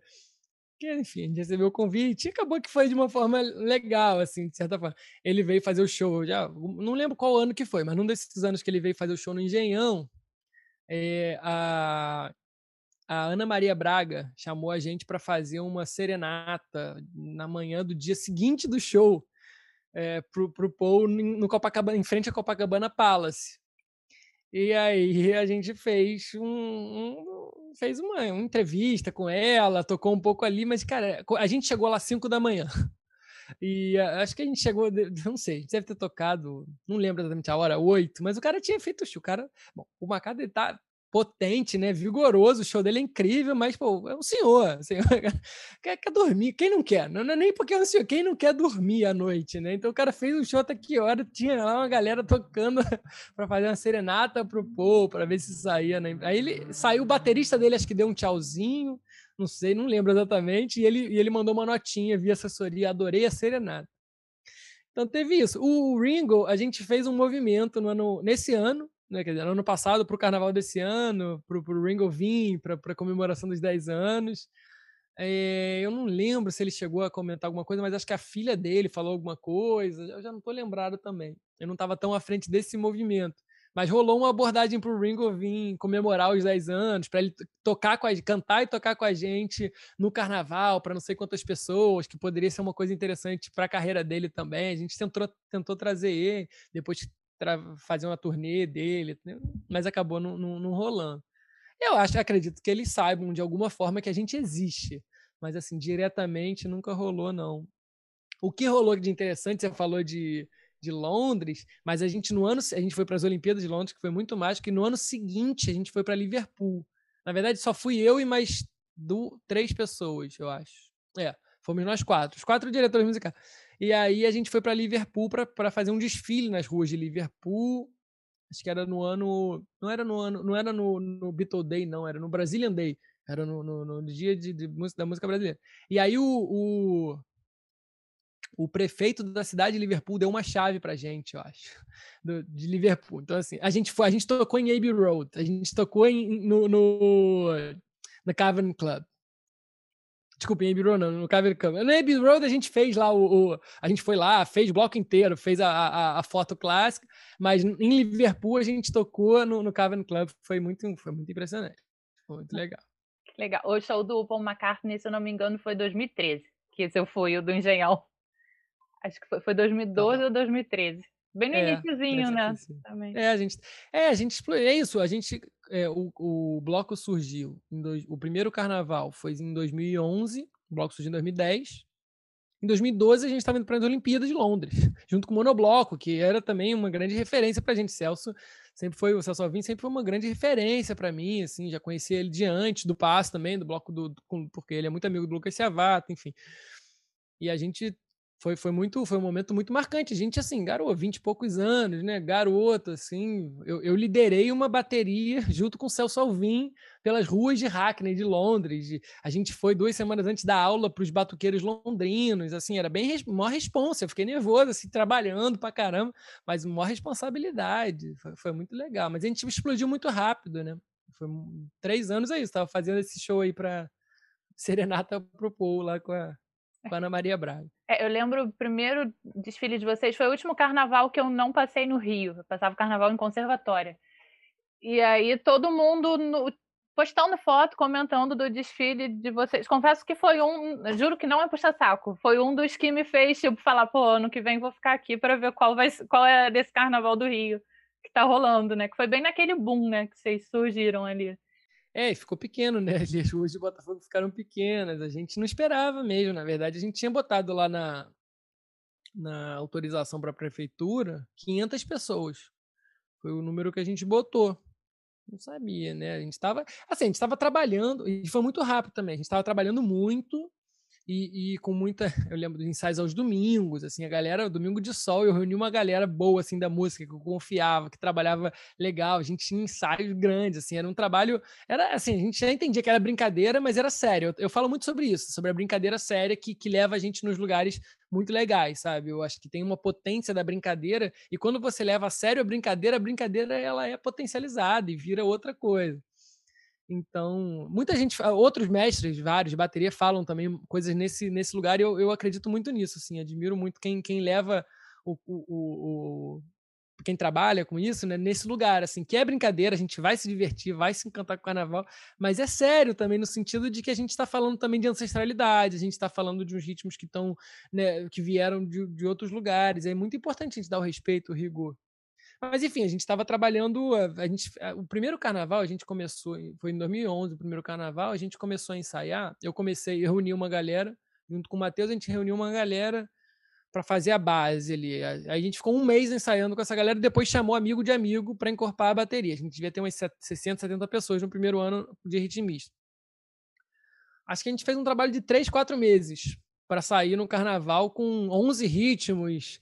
que, enfim, a gente recebeu o convite e acabou que foi de uma forma legal, assim, de certa forma. Ele veio fazer o show, já não lembro qual ano que foi, mas num desses anos que ele veio fazer o show no Engenhão, é, a, a Ana Maria Braga chamou a gente para fazer uma serenata na manhã do dia seguinte do show é, pro, pro Paul no Copacabana, em frente à Copacabana Palace. E aí a gente fez um, um fez uma, uma, entrevista com ela, tocou um pouco ali, mas cara, a gente chegou lá às 5 da manhã. E acho que a gente chegou, não sei, deve ter tocado, não lembro exatamente a hora, 8, mas o cara tinha feito o show. O cara, bom, o Macado tá potente, né? Vigoroso, o show dele é incrível, mas, pô, é um senhor. Quer, quer, dormir. Quem não quer? Não, não, é nem porque é um senhor, quem não quer dormir à noite, né? Então o cara fez um show até que hora, tinha lá uma galera tocando para fazer uma serenata pro povo, para ver se saía, né? Aí ele saiu, o baterista dele acho que deu um tchauzinho, não sei, não lembro exatamente, e ele, e ele mandou uma notinha via assessoria, adorei a serenata. Então teve isso. O Ringo, a gente fez um movimento no ano, nesse ano, né, quer dizer, ano passado para o carnaval desse ano, para o Ringo vir, para a comemoração dos 10 anos. É, eu não lembro se ele chegou a comentar alguma coisa, mas acho que a filha dele falou alguma coisa. Eu já não estou lembrado também. Eu não estava tão à frente desse movimento. Mas rolou uma abordagem para o Ringo vir comemorar os 10 anos, para ele tocar com a, cantar e tocar com a gente no carnaval, para não sei quantas pessoas, que poderia ser uma coisa interessante para a carreira dele também. A gente tentou, tentou trazer ele, depois fazer uma turnê dele, mas acabou não, não, não, rolando. Eu acho, acredito que eles saibam de alguma forma que a gente existe, mas assim, diretamente nunca rolou, não. O que rolou de interessante, você falou de, de Londres, mas a gente no ano, a gente foi para as Olimpíadas de Londres, que foi muito mais, que no ano seguinte a gente foi para Liverpool. Na verdade, só fui eu e mais do, três pessoas, eu acho. É, fomos nós quatro, os quatro diretores musicais. E aí a gente foi para Liverpool para fazer um desfile nas ruas de Liverpool. Acho que era no ano. Não era no ano. Não era no, no Beatle Day, não, era no Brazilian Day. Era no, no, no dia de, de, da música brasileira. E aí o, o, o, prefeito da cidade de Liverpool deu uma chave pra gente, eu acho. Do, de Liverpool. Então, assim, a gente foi, a gente tocou em Abbey Road, a gente tocou em, no, no, no Cavern Club. Desculpa, em Abbey Road, não, no Cavern Club. No Abbey Road a gente fez lá o, o, A gente foi lá, fez o bloco inteiro, fez a, a, a, foto clássica, mas em Liverpool a gente tocou no, no Cavern Club. Foi muito, foi muito impressionante. Foi muito legal. Que legal. O show do Paul McCartney, se eu não me engano, foi 2013, que esse eu fui, o do Engenhão. Acho que foi, foi 2012 tá ou 2013. Bem no É, iniciozinho, né? 365. Também. É, a gente, é, a gente explorou. É isso, a gente. é, o, o bloco surgiu. Em dois- o primeiro carnaval foi em 2011, o bloco surgiu em 2010. Em 2012, a gente estava indo para as Olimpíadas de Londres, junto com o Monobloco, que era também uma grande referência para a gente. Celso sempre foi, o Celso Alvim sempre foi uma grande referência para mim, assim, já conhecia ele de antes, do Passo também, do bloco do, do- porque ele é muito amigo do Lucas Ciavatta, enfim. E a gente foi, foi muito, foi um momento muito marcante. A gente, assim, garoto, 20 e poucos anos, né? Garoto, assim. Eu, eu liderei uma bateria junto com o Celso Alvim pelas ruas de Hackney, de Londres. A gente foi duas semanas antes da aula para os batuqueiros londrinos, assim, era bem maior responsa. Eu fiquei nervoso, assim, trabalhando pra caramba, mas maior responsabilidade. Foi, foi muito legal. Mas a gente explodiu muito rápido, né? Foi três anos aí, estava fazendo esse show aí para Serenata pro Paul lá com a, com a Ana Maria Braga. É, eu lembro o primeiro desfile de vocês foi o último carnaval que eu não passei no Rio. Eu passava o carnaval em conservatória. E aí todo mundo no- postando foto, comentando do desfile de vocês. Confesso que foi um, juro que não é puxar saco, foi um dos que me fez tipo falar, pô, ano que vem vou ficar aqui para ver qual vai qual é desse carnaval do Rio que tá rolando, né? Que foi bem naquele boom, né, que vocês surgiram ali. É, ficou pequeno, né? As ruas de Botafogo ficaram pequenas. A gente não esperava mesmo, na verdade. A gente tinha botado lá na, na autorização para a prefeitura 500 pessoas. Foi o número que a gente botou. Não sabia, né? A gente estava. Assim, a gente estava trabalhando, e foi muito rápido também. A gente estava trabalhando muito e, e com muita. Eu lembro dos ensaios aos domingos, assim, a galera, domingo de sol, eu reuni uma galera boa, assim, da música, que eu confiava, que trabalhava legal. A gente tinha ensaios grandes, assim, era um trabalho. Era assim, a gente já entendia que era brincadeira, mas era sério. Eu, eu falo muito sobre isso, sobre a brincadeira séria que, que leva a gente nos lugares muito legais, sabe? Eu acho que tem uma potência da brincadeira, e quando você leva a sério a brincadeira, a brincadeira ela é potencializada e vira outra coisa. Então, muita gente, outros mestres, vários de bateria, falam também coisas nesse, nesse lugar e eu, eu acredito muito nisso, assim, admiro muito quem, quem leva o, o- o- quem trabalha com isso, né, nesse lugar, assim, que é brincadeira, a gente vai se divertir, vai se encantar com o carnaval, mas é sério também no sentido de que a gente está falando também de ancestralidade, a gente está falando de uns ritmos que estão, né, que vieram de, de outros lugares, é muito importante a gente dar o respeito, o rigor. Mas enfim, a gente estava trabalhando. A, a gente, a- o primeiro carnaval a gente começou, foi em 2011, o primeiro carnaval, a gente começou a ensaiar. Eu comecei, eu reuni uma galera, junto com o Matheus, a gente reuniu uma galera para fazer a base ali. A, a gente ficou um mês ensaiando com essa galera, depois chamou amigo de amigo para encorpar a bateria. A gente devia ter umas set- 60, 70 pessoas no primeiro ano de ritmista. Acho que a gente fez um trabalho de três, quatro meses para sair no carnaval com 11 ritmos,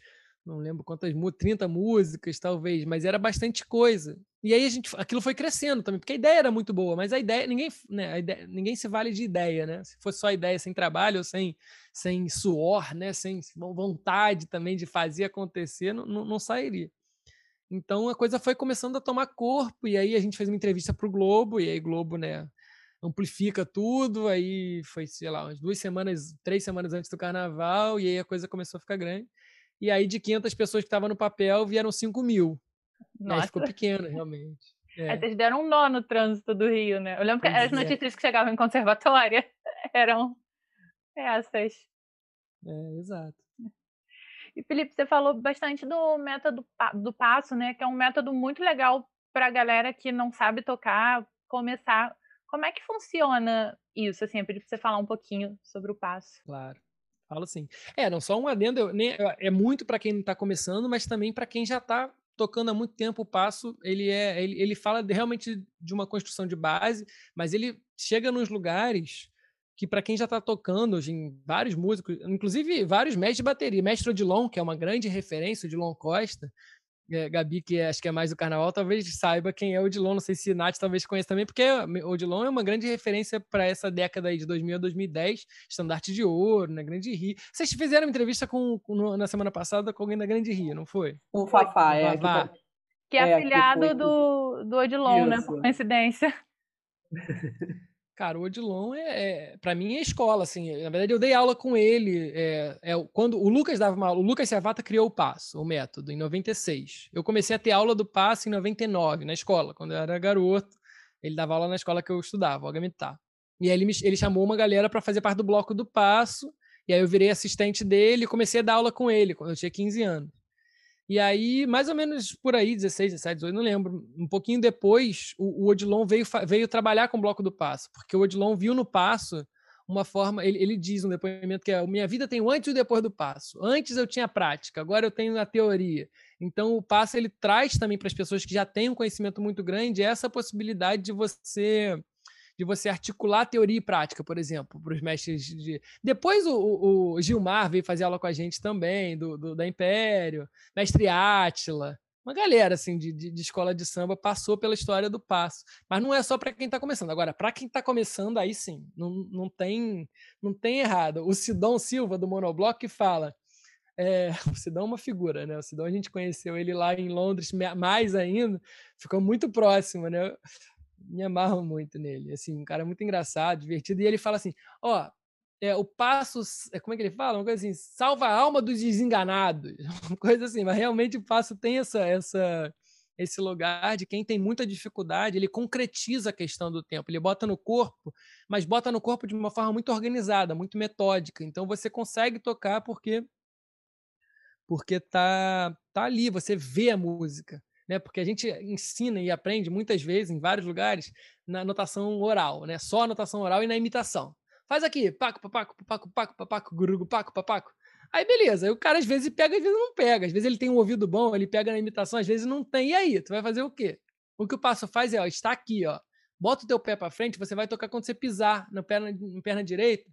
não lembro quantas, mu- 30 músicas talvez, mas era bastante coisa. E aí a gente, aquilo foi crescendo também, porque a ideia era muito boa, mas a ideia, ninguém, né, ideia- ninguém se vale de ideia, né? Se fosse só ideia sem trabalho, sem, sem suor, né, sem von- vontade também de fazer acontecer, não, não, não sairia. Então a coisa foi começando a tomar corpo, e aí a gente fez uma entrevista para o Globo, e aí Globo, né, amplifica tudo, aí foi, sei lá, umas duas semanas, três semanas antes do carnaval, e aí a coisa começou a ficar grande. E aí de 500 pessoas que estavam no papel, vieram 5 mil. Aí Nossa. ficou pequeno, realmente. É. Vocês deram um nó no trânsito do Rio, né? Eu lembro que Pois as é. notícias que chegavam em conservatória eram essas. É, exato. E Felipe, você falou bastante do método do passo, né? Que é um método muito legal para a galera que não sabe tocar começar. Como é que funciona isso? Assim, eu pedi para você falar um pouquinho sobre o passo. Claro. Falo sim. É, não só um adendo, eu- nem- é muito para quem está começando, mas também para quem já está tocando há muito tempo o passo. Ele é, ele, ele fala de- realmente de uma construção de base, mas ele chega nos lugares que para quem já está tocando hoje em vários músicos, inclusive vários mestres de bateria, mestre Odilon, que é uma grande referência, Odilon Costa, Gabi, que é- acho que é mais do carnaval, talvez saiba quem é o Odilon, não sei se Nath talvez conheça também, porque o Odilon é uma grande referência para essa década aí de 2000 a 2010, estandarte de ouro, na Grande Rio. Vocês fizeram uma entrevista com, com- na semana passada com alguém da Grande Rio, não foi? O Fafá, é. que Fafá. Que é, É, foi- do, do Odilon, né? Isso. Por coincidência. Cara, o Odilon é, é para mim é escola, assim. Na verdade, eu dei aula com ele. É, é, quando o Lucas dava uma aula, o Lucas Ciavata criou o passo, o método, em 96. Eu comecei a ter aula do passo em 99, na escola, quando eu era garoto. Ele dava aula na escola que eu estudava, o Agamitá. E aí ele, me, ele chamou uma galera para fazer parte do bloco do passo. E aí eu virei assistente dele e comecei a dar aula com ele quando eu tinha 15 anos. E aí, mais ou menos por aí, 16, 17, 18, não lembro. Um pouquinho depois, o, o Odilon veio, veio trabalhar com o Bloco do Passo, porque o Odilon viu no Passo uma forma. Ele, ele diz no depoimento que a minha vida tem o antes e o depois do passo. Antes eu tinha prática, agora eu tenho a teoria. Então o passo ele traz também para as pessoas que já têm um conhecimento muito grande essa possibilidade de você de você articular teoria e prática, por exemplo, para os mestres de. Depois o, o, Gilmar veio fazer aula com a gente também, do, do da Império, mestre Átila, uma galera assim de, de, de, escola de samba passou pela história do passo. Mas não é só para quem está começando. Agora, para quem está começando, aí sim, não, não, tem, não tem errado. O Sidão Silva, do Monobloco, fala. É, o Sidão é uma figura, né? O Sidão a gente conheceu ele lá em Londres, mais ainda, ficou muito próximo, né? Me amarro muito nele. Assim, um cara muito engraçado, divertido. E ele fala assim: ó, é, o passo, é, como é que ele fala? Uma coisa assim, salva a alma dos desenganados, uma coisa assim, mas realmente o passo tem essa, essa, esse lugar de quem tem muita dificuldade, ele concretiza a questão do tempo, ele bota no corpo, mas bota no corpo de uma forma muito organizada, muito metódica. Então você consegue tocar porque porque tá tá ali, você vê a música, né? Porque a gente ensina e aprende muitas vezes em vários lugares na notação oral, né? Só a notação oral e na imitação. Faz aqui, paco, papaco, papaco, paco, papaco, gurugo, paco, papaco. Aí beleza, aí o cara às vezes pega, às vezes não pega. Às vezes ele tem um ouvido bom, ele pega na imitação, às vezes não tem. E aí, tu vai fazer o quê? O que o passo faz é, ó, está aqui, ó. Bota o teu pé para frente, você vai tocar quando você pisar na perna, na perna direita.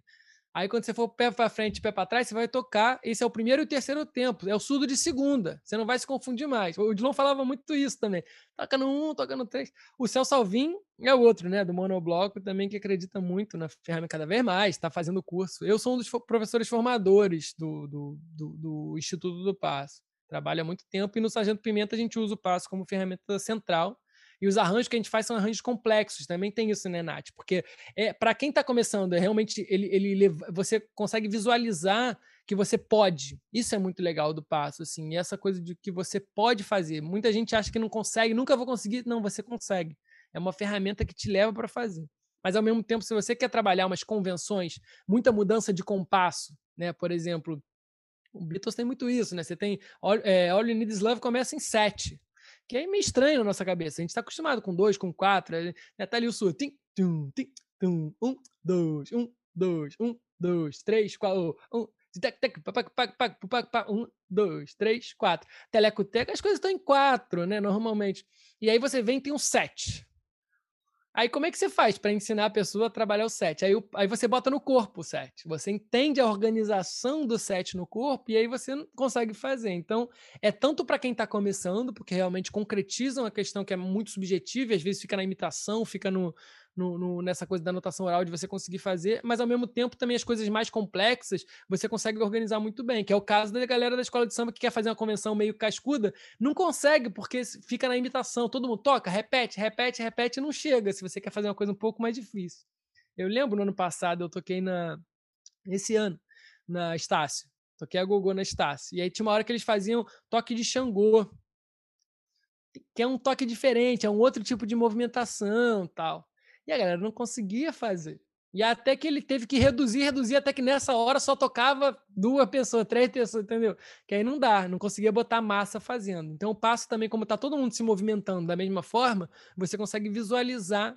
Aí quando você for pé para frente, pé para trás, você vai tocar. Esse é o primeiro e o terceiro tempo. É o surdo de segunda. Você não vai se confundir mais. O Dilon falava muito isso também. Toca no um, toca no três. O Celso Alvim é o outro, né? Do monobloco também que acredita muito na ferramenta cada vez mais. Está fazendo curso. Eu sou um dos professores formadores do, do, do, do Instituto do Passo. Trabalho há muito tempo e no Sargento Pimenta a gente usa o Passo como ferramenta central e os arranjos que a gente faz são arranjos complexos, também tem isso, né, Nath? Porque é, para quem está começando, é realmente ele, ele, você consegue visualizar que você pode. Isso é muito legal do passo, assim, e essa coisa de que você pode fazer. Muita gente acha que não consegue, nunca vou conseguir. Não, você consegue. É uma ferramenta que te leva para fazer. Mas ao mesmo tempo, se você quer trabalhar umas convenções, muita mudança de compasso, né? Por exemplo, o Beatles tem muito isso, né? Você tem All, é, All You Need Is Love começa em sete que é meio estranho na nossa cabeça. A gente está acostumado com dois, com quatro, né? tá ali o surdo. Tim, tum, tim, tum, um, dois, um, dois, um, dois, três, quatro, um, um, dois, três, quatro. Telecoteca, as coisas estão em quatro, né, normalmente. E aí você vem e tem um sete. Aí como é que você faz para ensinar a pessoa a trabalhar o set? Aí, aí você bota no corpo o set. Você entende a organização do set no corpo e aí você consegue fazer. Então, é tanto para quem está começando, porque realmente concretizam a questão que é muito subjetiva, e às vezes fica na imitação, fica no, no, no, nessa coisa da anotação oral de você conseguir fazer, mas ao mesmo tempo também as coisas mais complexas você consegue organizar muito bem, que é o caso da galera da escola de samba que quer fazer uma convenção meio cascuda, não consegue porque fica na imitação, todo mundo toca, repete, repete, repete, não chega se você quer fazer uma coisa um pouco mais difícil. Eu lembro no ano passado, eu toquei na esse ano na Estácio, toquei a gogô na Estácio, e aí tinha uma hora que eles faziam toque de Xangô, que é um toque diferente, é um outro tipo de movimentação, tal. E a galera não conseguia fazer. E até que ele teve que reduzir, reduzir, até que nessa hora só tocava duas pessoas, três pessoas, entendeu? Que aí não dá, não conseguia botar massa fazendo. Então o passo também, como está todo mundo se movimentando da mesma forma, você consegue visualizar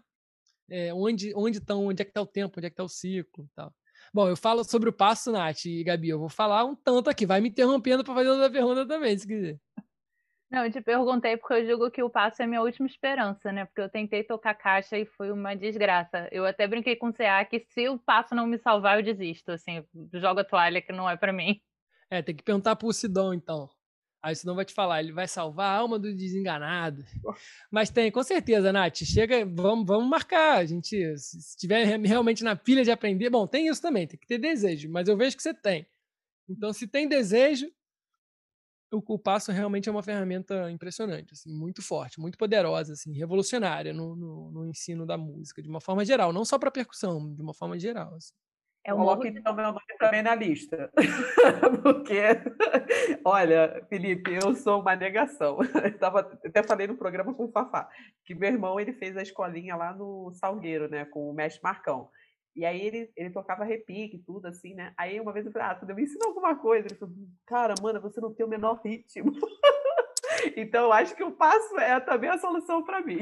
é, onde onde estão, onde é que está o tempo, onde é que está o ciclo tal. Bom, eu falo sobre o passo, Nath e Gabi, eu vou falar um tanto aqui, vai me interrompendo para fazer outra pergunta também, se quiser. Não, eu te perguntei porque eu digo que o passo é a minha última esperança, né? Porque eu tentei tocar caixa e foi uma desgraça. Eu até brinquei com o CA que se o passo não me salvar, eu desisto, assim, jogo a toalha que não é para mim. É, tem que perguntar pro Sidão, então. Aí o Sidão vai te falar, ele vai salvar a alma do desenganado. Mas tem, com certeza, Nath. Chega, vamos, vamos marcar. A gente, se estiver realmente na pilha de aprender, bom, tem isso também, tem que ter desejo, mas eu vejo que você tem. Então, se tem desejo, o, o passo realmente é uma ferramenta impressionante, assim, muito forte, muito poderosa, assim, revolucionária no, no, no ensino da música, de uma forma geral, não só para percussão, de uma forma geral. Assim. É Coloque então meu nome também na lista. Porque, olha, Felipe, eu sou uma negação. Eu tava, até falei no programa com o Fafá, que meu irmão ele fez a escolinha lá no Salgueiro, né, com o mestre Marcão. E aí ele, ele tocava repique tudo, assim, né? Aí uma vez eu falei, ah, tu me ensina alguma coisa. Ele falou, cara, mano, você não tem o menor ritmo. Então, eu acho que o passo é também a solução para mim.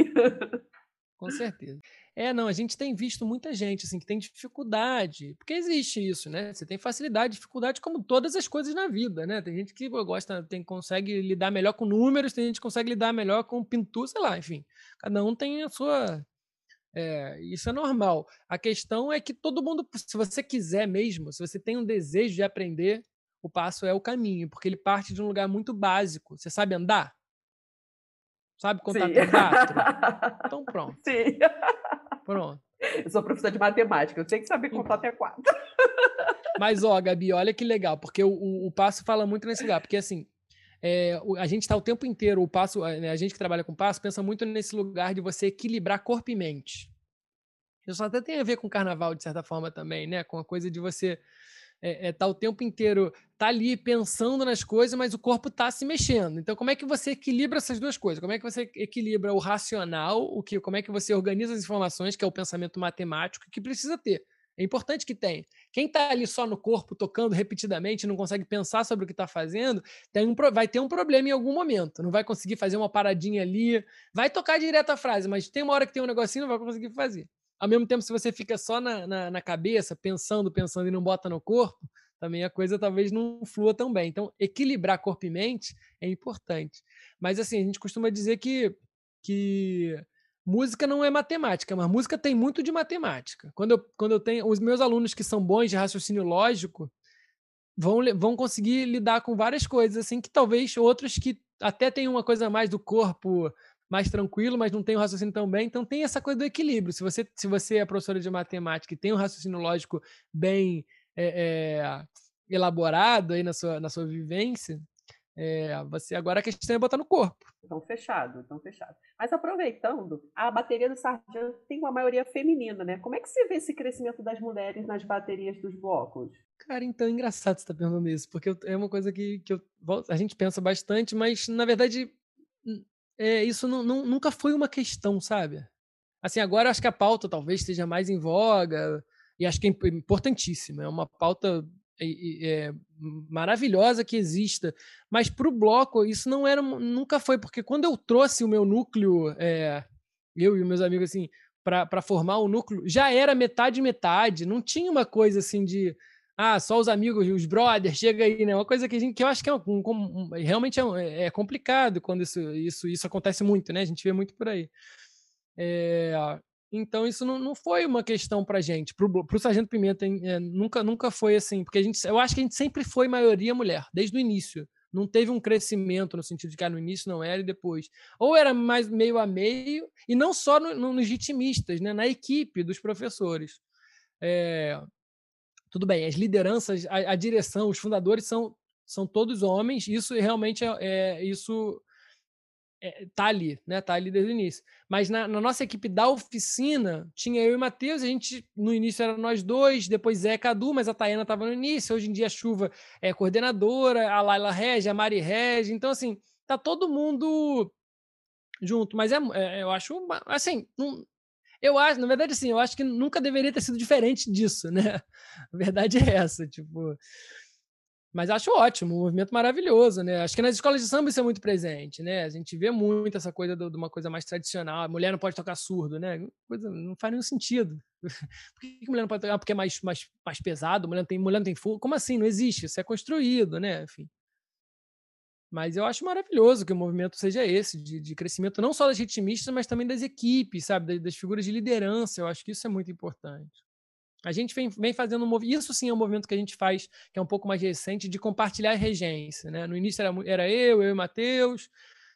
Com certeza. É, não, a gente tem visto muita gente assim que tem dificuldade, porque existe isso, né? Você tem facilidade, dificuldade como todas as coisas na vida, né? Tem gente que gosta, tem consegue lidar melhor com números, tem gente que consegue lidar melhor com pintura, sei lá, enfim. Cada um tem a sua é, isso é normal. A questão é que todo mundo, se você quiser mesmo, se você tem um desejo de aprender, o passo é o caminho, porque ele parte de um lugar muito básico. Você sabe andar? Sabe contar Sim. até quatro? Então pronto. Sim. Pronto. Eu sou professor de matemática, eu tenho que saber contar até quatro. Mas, ó, Gabi, olha que legal, porque o, o, o passo fala muito nesse lugar, porque assim, é, a gente está o tempo inteiro, o passo, né, a gente que trabalha com passo, pensa muito nesse lugar de você equilibrar corpo e mente. Isso até tem a ver com carnaval, de certa forma, também, né? Com a coisa de você é, é, tá o tempo inteiro, tá ali pensando nas coisas, mas o corpo tá se mexendo. Então, como é que você equilibra essas duas coisas? Como é que você equilibra o racional, o que, como é que você organiza as informações, que é o pensamento matemático, que precisa ter? É importante que tenha. Quem está ali só no corpo, tocando repetidamente, não consegue pensar sobre o que está fazendo, tem um, vai ter um problema em algum momento. Não vai conseguir fazer uma paradinha ali. Vai tocar direto a frase, mas tem uma hora que tem um negocinho, não vai conseguir fazer. Ao mesmo tempo, se você fica só na, na, na cabeça, pensando, pensando e não bota no corpo, também a coisa talvez não flua tão bem. Então, equilibrar corpo e mente é importante. Mas, assim, a gente costuma dizer que, que música não é matemática, mas música tem muito de matemática. Quando eu, quando eu tenho. Os meus alunos que são bons de raciocínio lógico vão, vão conseguir lidar com várias coisas, assim, que talvez outros que até têm uma coisa mais do corpo mais tranquilo, mas não tem o raciocínio tão bem. Então tem essa coisa do equilíbrio. Se você, se você é professora de matemática e tem um raciocínio lógico bem é, é, elaborado aí na sua, na sua vivência, é, você agora a questão é botar no corpo. Estão fechado, estão fechado. Mas aproveitando, a bateria do Sargento tem uma maioria feminina, né? Como é que você vê esse crescimento das mulheres nas baterias dos blocos? Cara, então é engraçado você estar tá perguntando isso, porque é uma coisa que, que eu, a gente pensa bastante, mas na verdade é, isso não, não, nunca foi uma questão, sabe? Assim, agora acho que a pauta talvez esteja mais em voga, e acho que é importantíssima. É uma pauta é, maravilhosa que exista, mas para o bloco isso não era, nunca foi, porque quando eu trouxe o meu núcleo, é, eu e meus amigos assim, para formar o núcleo, já era metade metade, não tinha uma coisa assim de ah, só os amigos, os brothers, chega aí, né? Uma coisa que, a gente, que eu acho que é um, um, realmente é, é, complicado quando isso, isso, isso acontece muito, né? A gente vê muito por aí. É, então isso não, não foi uma questão para gente, para o Sargento Pimenta é, nunca, nunca foi assim, porque a gente, eu acho que a gente sempre foi maioria mulher, desde o início. Não teve um crescimento no sentido de que ah, no início não era e depois. Ou era mais meio a meio, e não só no, no, nos ritmistas, né? na equipe dos professores. É, tudo bem, as lideranças, a, a, direção, os fundadores são, são todos homens, isso realmente é, é isso é, tá ali, né? Tá ali desde o início. Mas na, na nossa equipe da oficina, tinha eu e Matheus, a gente, no início era nós dois, depois Zé Cadu, mas a Tayana estava no início, hoje em dia a Chuva é coordenadora, a Laila Regi, a Mari Regi, então assim, tá todo mundo junto, mas é, é eu acho, assim, eu acho, na verdade, assim, eu acho que nunca deveria ter sido diferente disso, né? A verdade é essa, tipo, mas acho ótimo, um movimento maravilhoso, né? Acho que nas escolas de samba isso é muito presente, né? A gente vê muito essa coisa de uma coisa mais tradicional. A mulher não pode tocar surdo, né? Coisa, não faz nenhum sentido. Por que a mulher não pode tocar? Porque é mais, mais, mais pesado, mulher não tem, mulher não tem fogo. Como assim? Não existe. Isso é construído, né? Enfim. Mas eu acho maravilhoso que o movimento seja esse, de, de crescimento não só das ritmistas, mas também das equipes, sabe? Das, das figuras de liderança. Eu acho que isso é muito importante. A gente vem, vem fazendo um movimento, isso sim é um movimento que a gente faz, que é um pouco mais recente, de compartilhar a regência. Né? No início era, era eu, eu e Matheus,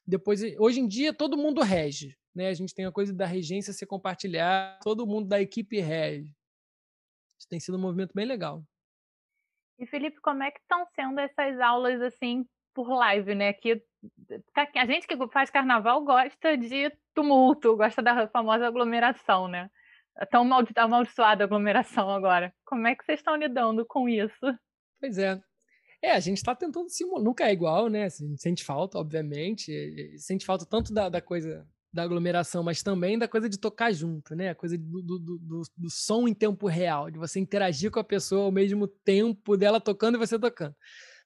depois, hoje em dia, todo mundo rege. Né? A gente tem a coisa da regência ser compartilhar, todo mundo da equipe rege. Isso tem sido um movimento bem legal. E Felipe, como é que estão sendo essas aulas assim por live, né? Que a gente que faz carnaval gosta de tumulto, gosta da famosa aglomeração, né? Tão amaldiçoada a aglomeração agora. Como é que vocês estão lidando com isso? Pois é. É, a gente está tentando simular. Nunca é igual, né? A gente sente falta, obviamente. Sente falta tanto da, da coisa da aglomeração, mas também da coisa de tocar junto, né? A coisa do, do, do, do, som em tempo real, de você interagir com a pessoa ao mesmo tempo dela tocando e você tocando.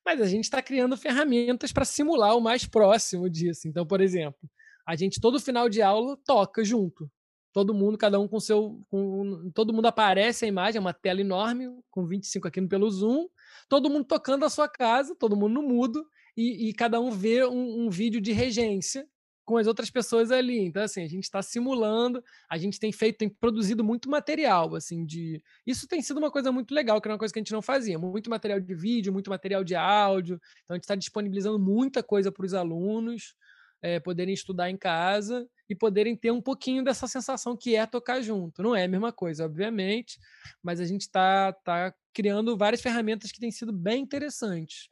mas a gente está criando ferramentas para simular o mais próximo disso. Então, por exemplo, a gente todo final de aula toca junto. Todo mundo, cada um com seu. Com, todo mundo aparece a imagem, é uma tela enorme, com 25 aqui pelo Zoom, todo mundo tocando a sua casa, todo mundo no mudo, e, e cada um vê um, um vídeo de regência com as outras pessoas ali. Então, assim, a gente está simulando, a gente tem feito, tem produzido muito material, assim, de. Isso tem sido uma coisa muito legal, que era uma coisa que a gente não fazia. Muito material de vídeo, muito material de áudio. Então, a gente está disponibilizando muita coisa para os alunos é, poderem estudar em casa e poderem ter um pouquinho dessa sensação que é tocar junto. Não é a mesma coisa, obviamente, mas a gente está tá criando várias ferramentas que têm sido bem interessantes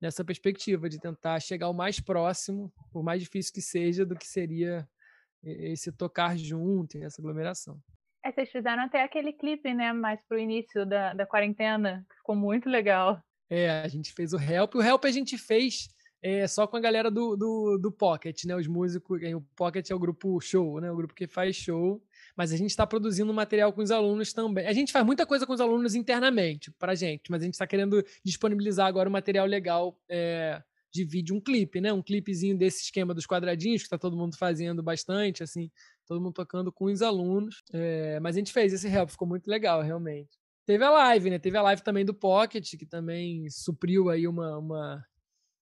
nessa perspectiva de tentar chegar o mais próximo, por mais difícil que seja, do que seria esse tocar junto, essa aglomeração. É, vocês fizeram até aquele clipe, né, mais pro início da, da quarentena, que ficou muito legal. É, a gente fez o Help. O Help a gente fez é, só com a galera do, do, do Pocket, né? Os músicos. O Pocket é o grupo show, né? O grupo que faz show mas a gente está produzindo material com os alunos também. A gente faz muita coisa com os alunos internamente, para gente, mas a gente está querendo disponibilizar agora um material legal é, de vídeo, um clipe, né? Um clipezinho desse esquema dos quadradinhos, que está todo mundo fazendo bastante, assim, todo mundo tocando com os alunos. É, mas a gente fez esse help, ficou muito legal, realmente. Teve a live, né? Teve a live também do Pocket, que também supriu aí uma, uma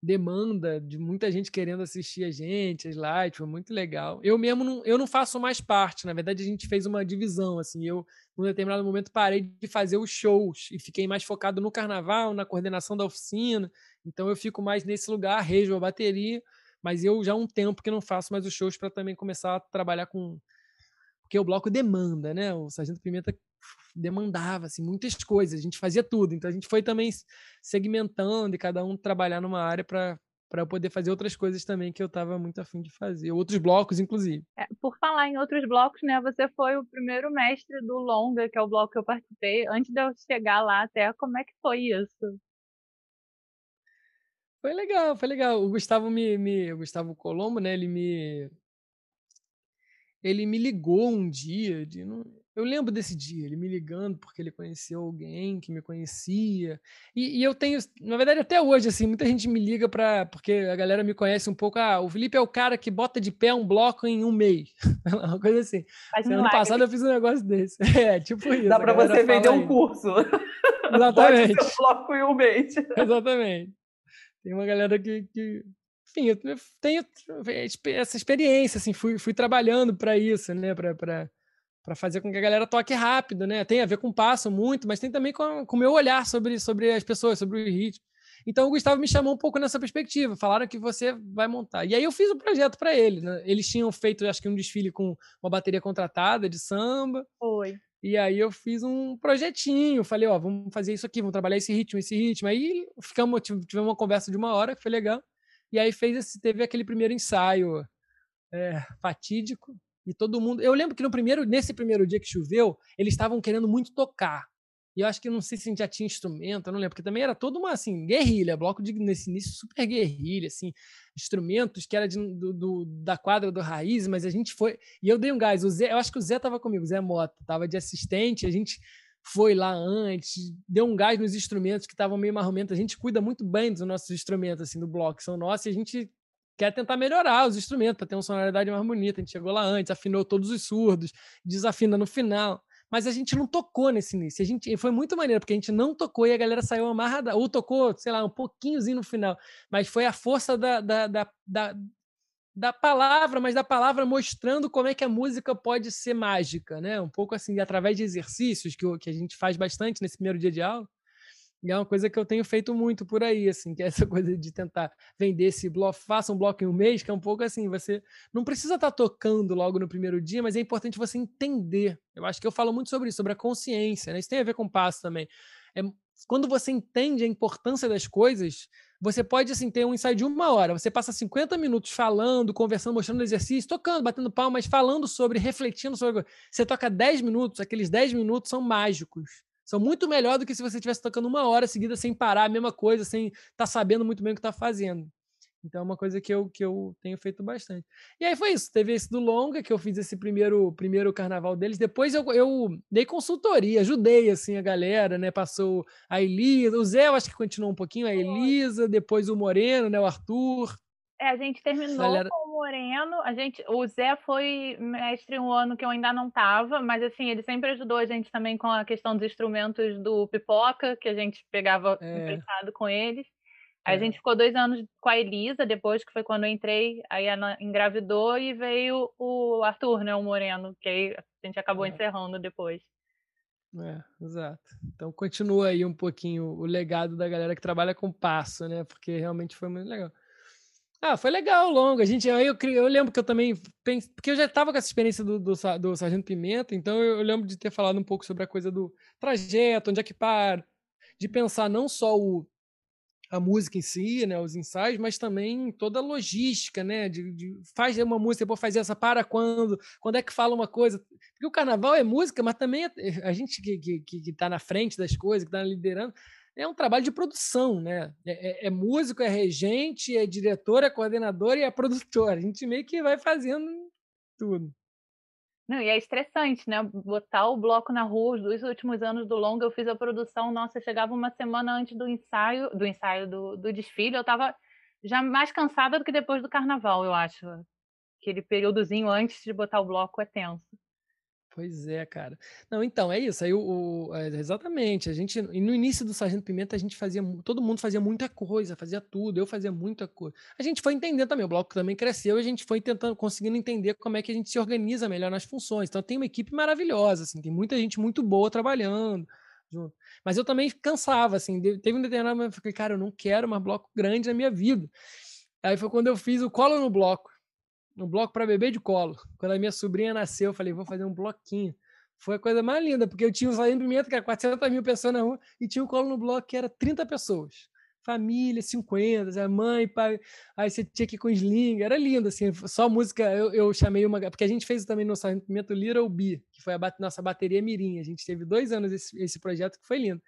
demanda de muita gente querendo assistir a gente, as lives, foi muito legal. Eu mesmo não, eu não faço mais parte, na verdade a gente fez uma divisão, assim, eu num determinado momento parei de fazer os shows e fiquei mais focado no carnaval, na coordenação da oficina, então eu fico mais nesse lugar, rejo a bateria, mas eu já há um tempo que não faço mais os shows para também começar a trabalhar com porque o bloco demanda, né? O Sargento Pimenta demandava assim, muitas coisas, a gente fazia tudo. Então a gente foi também segmentando e cada um trabalhar numa área para para poder fazer outras coisas também que eu estava muito afim de fazer, outros blocos, inclusive. É, por falar em outros blocos, né? Você foi o primeiro mestre do longa, que é o bloco que eu participei. Antes de eu chegar lá até, como é que foi isso? Foi legal, foi legal. O Gustavo me, me o Gustavo Colombo, né? Ele me ele me ligou um dia de não, eu lembro desse dia, ele me ligando porque ele conheceu alguém que me conhecia. E, e, eu tenho, na verdade, até hoje, assim, muita gente me liga para porque a galera me conhece um pouco. Ah, o Felipe é o cara que bota de pé um bloco em um mês. Uma coisa assim. Mas ano passado eu fiz um negócio desse. É, tipo isso. Dá para você vender um curso. Exatamente. Bote seu bloco em um mês. Exatamente. Tem uma galera que, que enfim, eu tenho essa experiência, assim, fui, fui trabalhando para isso, né, para para fazer com que a galera toque rápido, né? Tem a ver com passo muito, mas tem também com o meu olhar sobre, sobre as pessoas, sobre o ritmo. Então o Gustavo me chamou um pouco nessa perspectiva. Falaram que você vai montar. E aí eu fiz o um projeto para ele. Né? Eles tinham feito, acho que um desfile com uma bateria contratada de samba. Foi. E aí eu fiz um projetinho. Falei, ó, vamos fazer isso aqui, vamos trabalhar esse ritmo, esse ritmo. Aí ficamos, tivemos uma conversa de uma hora, que foi legal. E aí fez esse, teve aquele primeiro ensaio é, fatídico e todo mundo. Eu lembro que no primeiro, nesse primeiro dia que choveu, eles estavam querendo muito tocar. E eu acho que não sei se a gente já tinha instrumento, eu não lembro, porque também era toda uma assim, guerrilha, bloco de nesse início super guerrilha, assim, instrumentos que era de, do, do, da quadra do raiz, mas a gente foi. E eu dei um gás. O Zé, eu acho que o Zé tava comigo, o Zé Mota, tava de assistente, a gente foi lá antes, deu um gás nos instrumentos que estavam meio marromentos. A gente cuida muito bem dos nossos instrumentos, assim, do bloco, são nossos, e a gente quer tentar melhorar os instrumentos para ter uma sonoridade mais bonita. A gente chegou lá antes, afinou todos os surdos, desafina no final. Mas a gente não tocou nesse início. A gente, foi muito maneiro, porque a gente não tocou e a galera saiu amarrada, ou tocou, sei lá, um pouquinhozinho no final. Mas foi a força da, da, da, da, da palavra, mas da palavra mostrando como é que a música pode ser mágica, né? Um pouco assim, através de exercícios que, que a gente faz bastante nesse primeiro dia de aula. E é uma coisa que eu tenho feito muito por aí, assim, que é essa coisa de tentar vender esse bloco, faça um bloco em um mês, que é um pouco assim, você não precisa estar tá tocando logo no primeiro dia, mas é importante você entender. Eu acho que eu falo muito sobre isso, sobre a consciência, né? Isso tem a ver com passo também. É, quando você entende a importância das coisas, você pode assim ter um ensaio de uma hora. Você passa 50 minutos falando, conversando, mostrando exercício, tocando, batendo palmas, falando sobre, refletindo sobre. Você toca 10 minutos, aqueles 10 minutos são mágicos são muito melhor do que se você estivesse tocando uma hora seguida sem parar, a mesma coisa, sem estar tá sabendo muito bem o que está fazendo. Então é uma coisa que eu, que eu tenho feito bastante. E aí foi isso. Teve esse do Longa, que eu fiz esse primeiro, primeiro carnaval deles. Depois eu, eu dei consultoria, ajudei assim a galera, né? Passou a Elisa, o Zé, eu acho que continuou um pouquinho, a Elisa, depois o Moreno, né? O Arthur. É, a gente terminou galera... Moreno. A gente, o Zé foi mestre um ano que eu ainda não tava, mas assim, ele sempre ajudou a gente também com a questão dos instrumentos do pipoca, que a gente pegava é. emprestado com eles. Aí a gente ficou dois anos com a Elisa, depois que foi quando eu entrei, aí ela engravidou e veio o Arthur, né, o Moreno, que aí a gente acabou é. encerrando depois. É, exato. Então continua aí um pouquinho o legado da galera que trabalha com passo, né? Porque realmente foi muito legal. Ah, foi legal, longo. A gente, eu, eu, eu lembro que eu também pensei, porque eu já estava com essa experiência do, do, do Sargento Pimenta, então eu, eu, lembro de ter falado um pouco sobre a coisa do trajeto, onde é que para, de pensar não só o, a música em si, né, os ensaios, mas também toda a logística, né, de, de uma música, depois fazer essa para quando, quando é que fala uma coisa, porque o carnaval é música, mas também é, a gente que que, que, que tá na frente das coisas, que está liderando, é um trabalho de produção, né, é, é, é, músico, é regente, é diretor, é coordenador e é produtor, a gente meio que vai fazendo tudo. Não, e é estressante, né? Botar o bloco na rua, os dois últimos anos do longa, eu fiz a produção, nossa, chegava uma semana antes do ensaio, do ensaio do, do desfile, eu tava já mais cansada do que depois do carnaval, eu acho. Aquele períodozinho antes de botar o bloco é tenso. Pois é, cara. Não, então, é isso. Aí o, o é, exatamente. A gente, no início do Sargento Pimenta, a gente fazia, todo mundo fazia muita coisa, fazia tudo, eu fazia muita coisa. A gente foi entendendo também, o bloco também cresceu a gente foi tentando, conseguindo entender como é que a gente se organiza melhor nas funções. Então tem uma equipe maravilhosa, assim, tem muita gente muito boa trabalhando junto. Mas eu também cansava, assim, teve um determinado momento, eu falei, cara, eu não quero mais bloco grande na minha vida. Aí foi quando eu fiz o colo no bloco um bloco para bebê de colo. Quando a minha sobrinha nasceu, eu falei, vou fazer um bloquinho. Foi a coisa mais linda, porque eu tinha o Saído Pimenta, que era 400 mil pessoas na rua, e tinha o colo no bloco, que era 30 pessoas. Família, 50, mãe, pai. Aí você tinha que ir com sling, era lindo, assim. Só música, eu, eu chamei uma. Porque a gente fez também no Sargento Pimenta Little B, que foi a nossa bateria Mirim. A gente teve dois anos esse, esse projeto que foi lindo.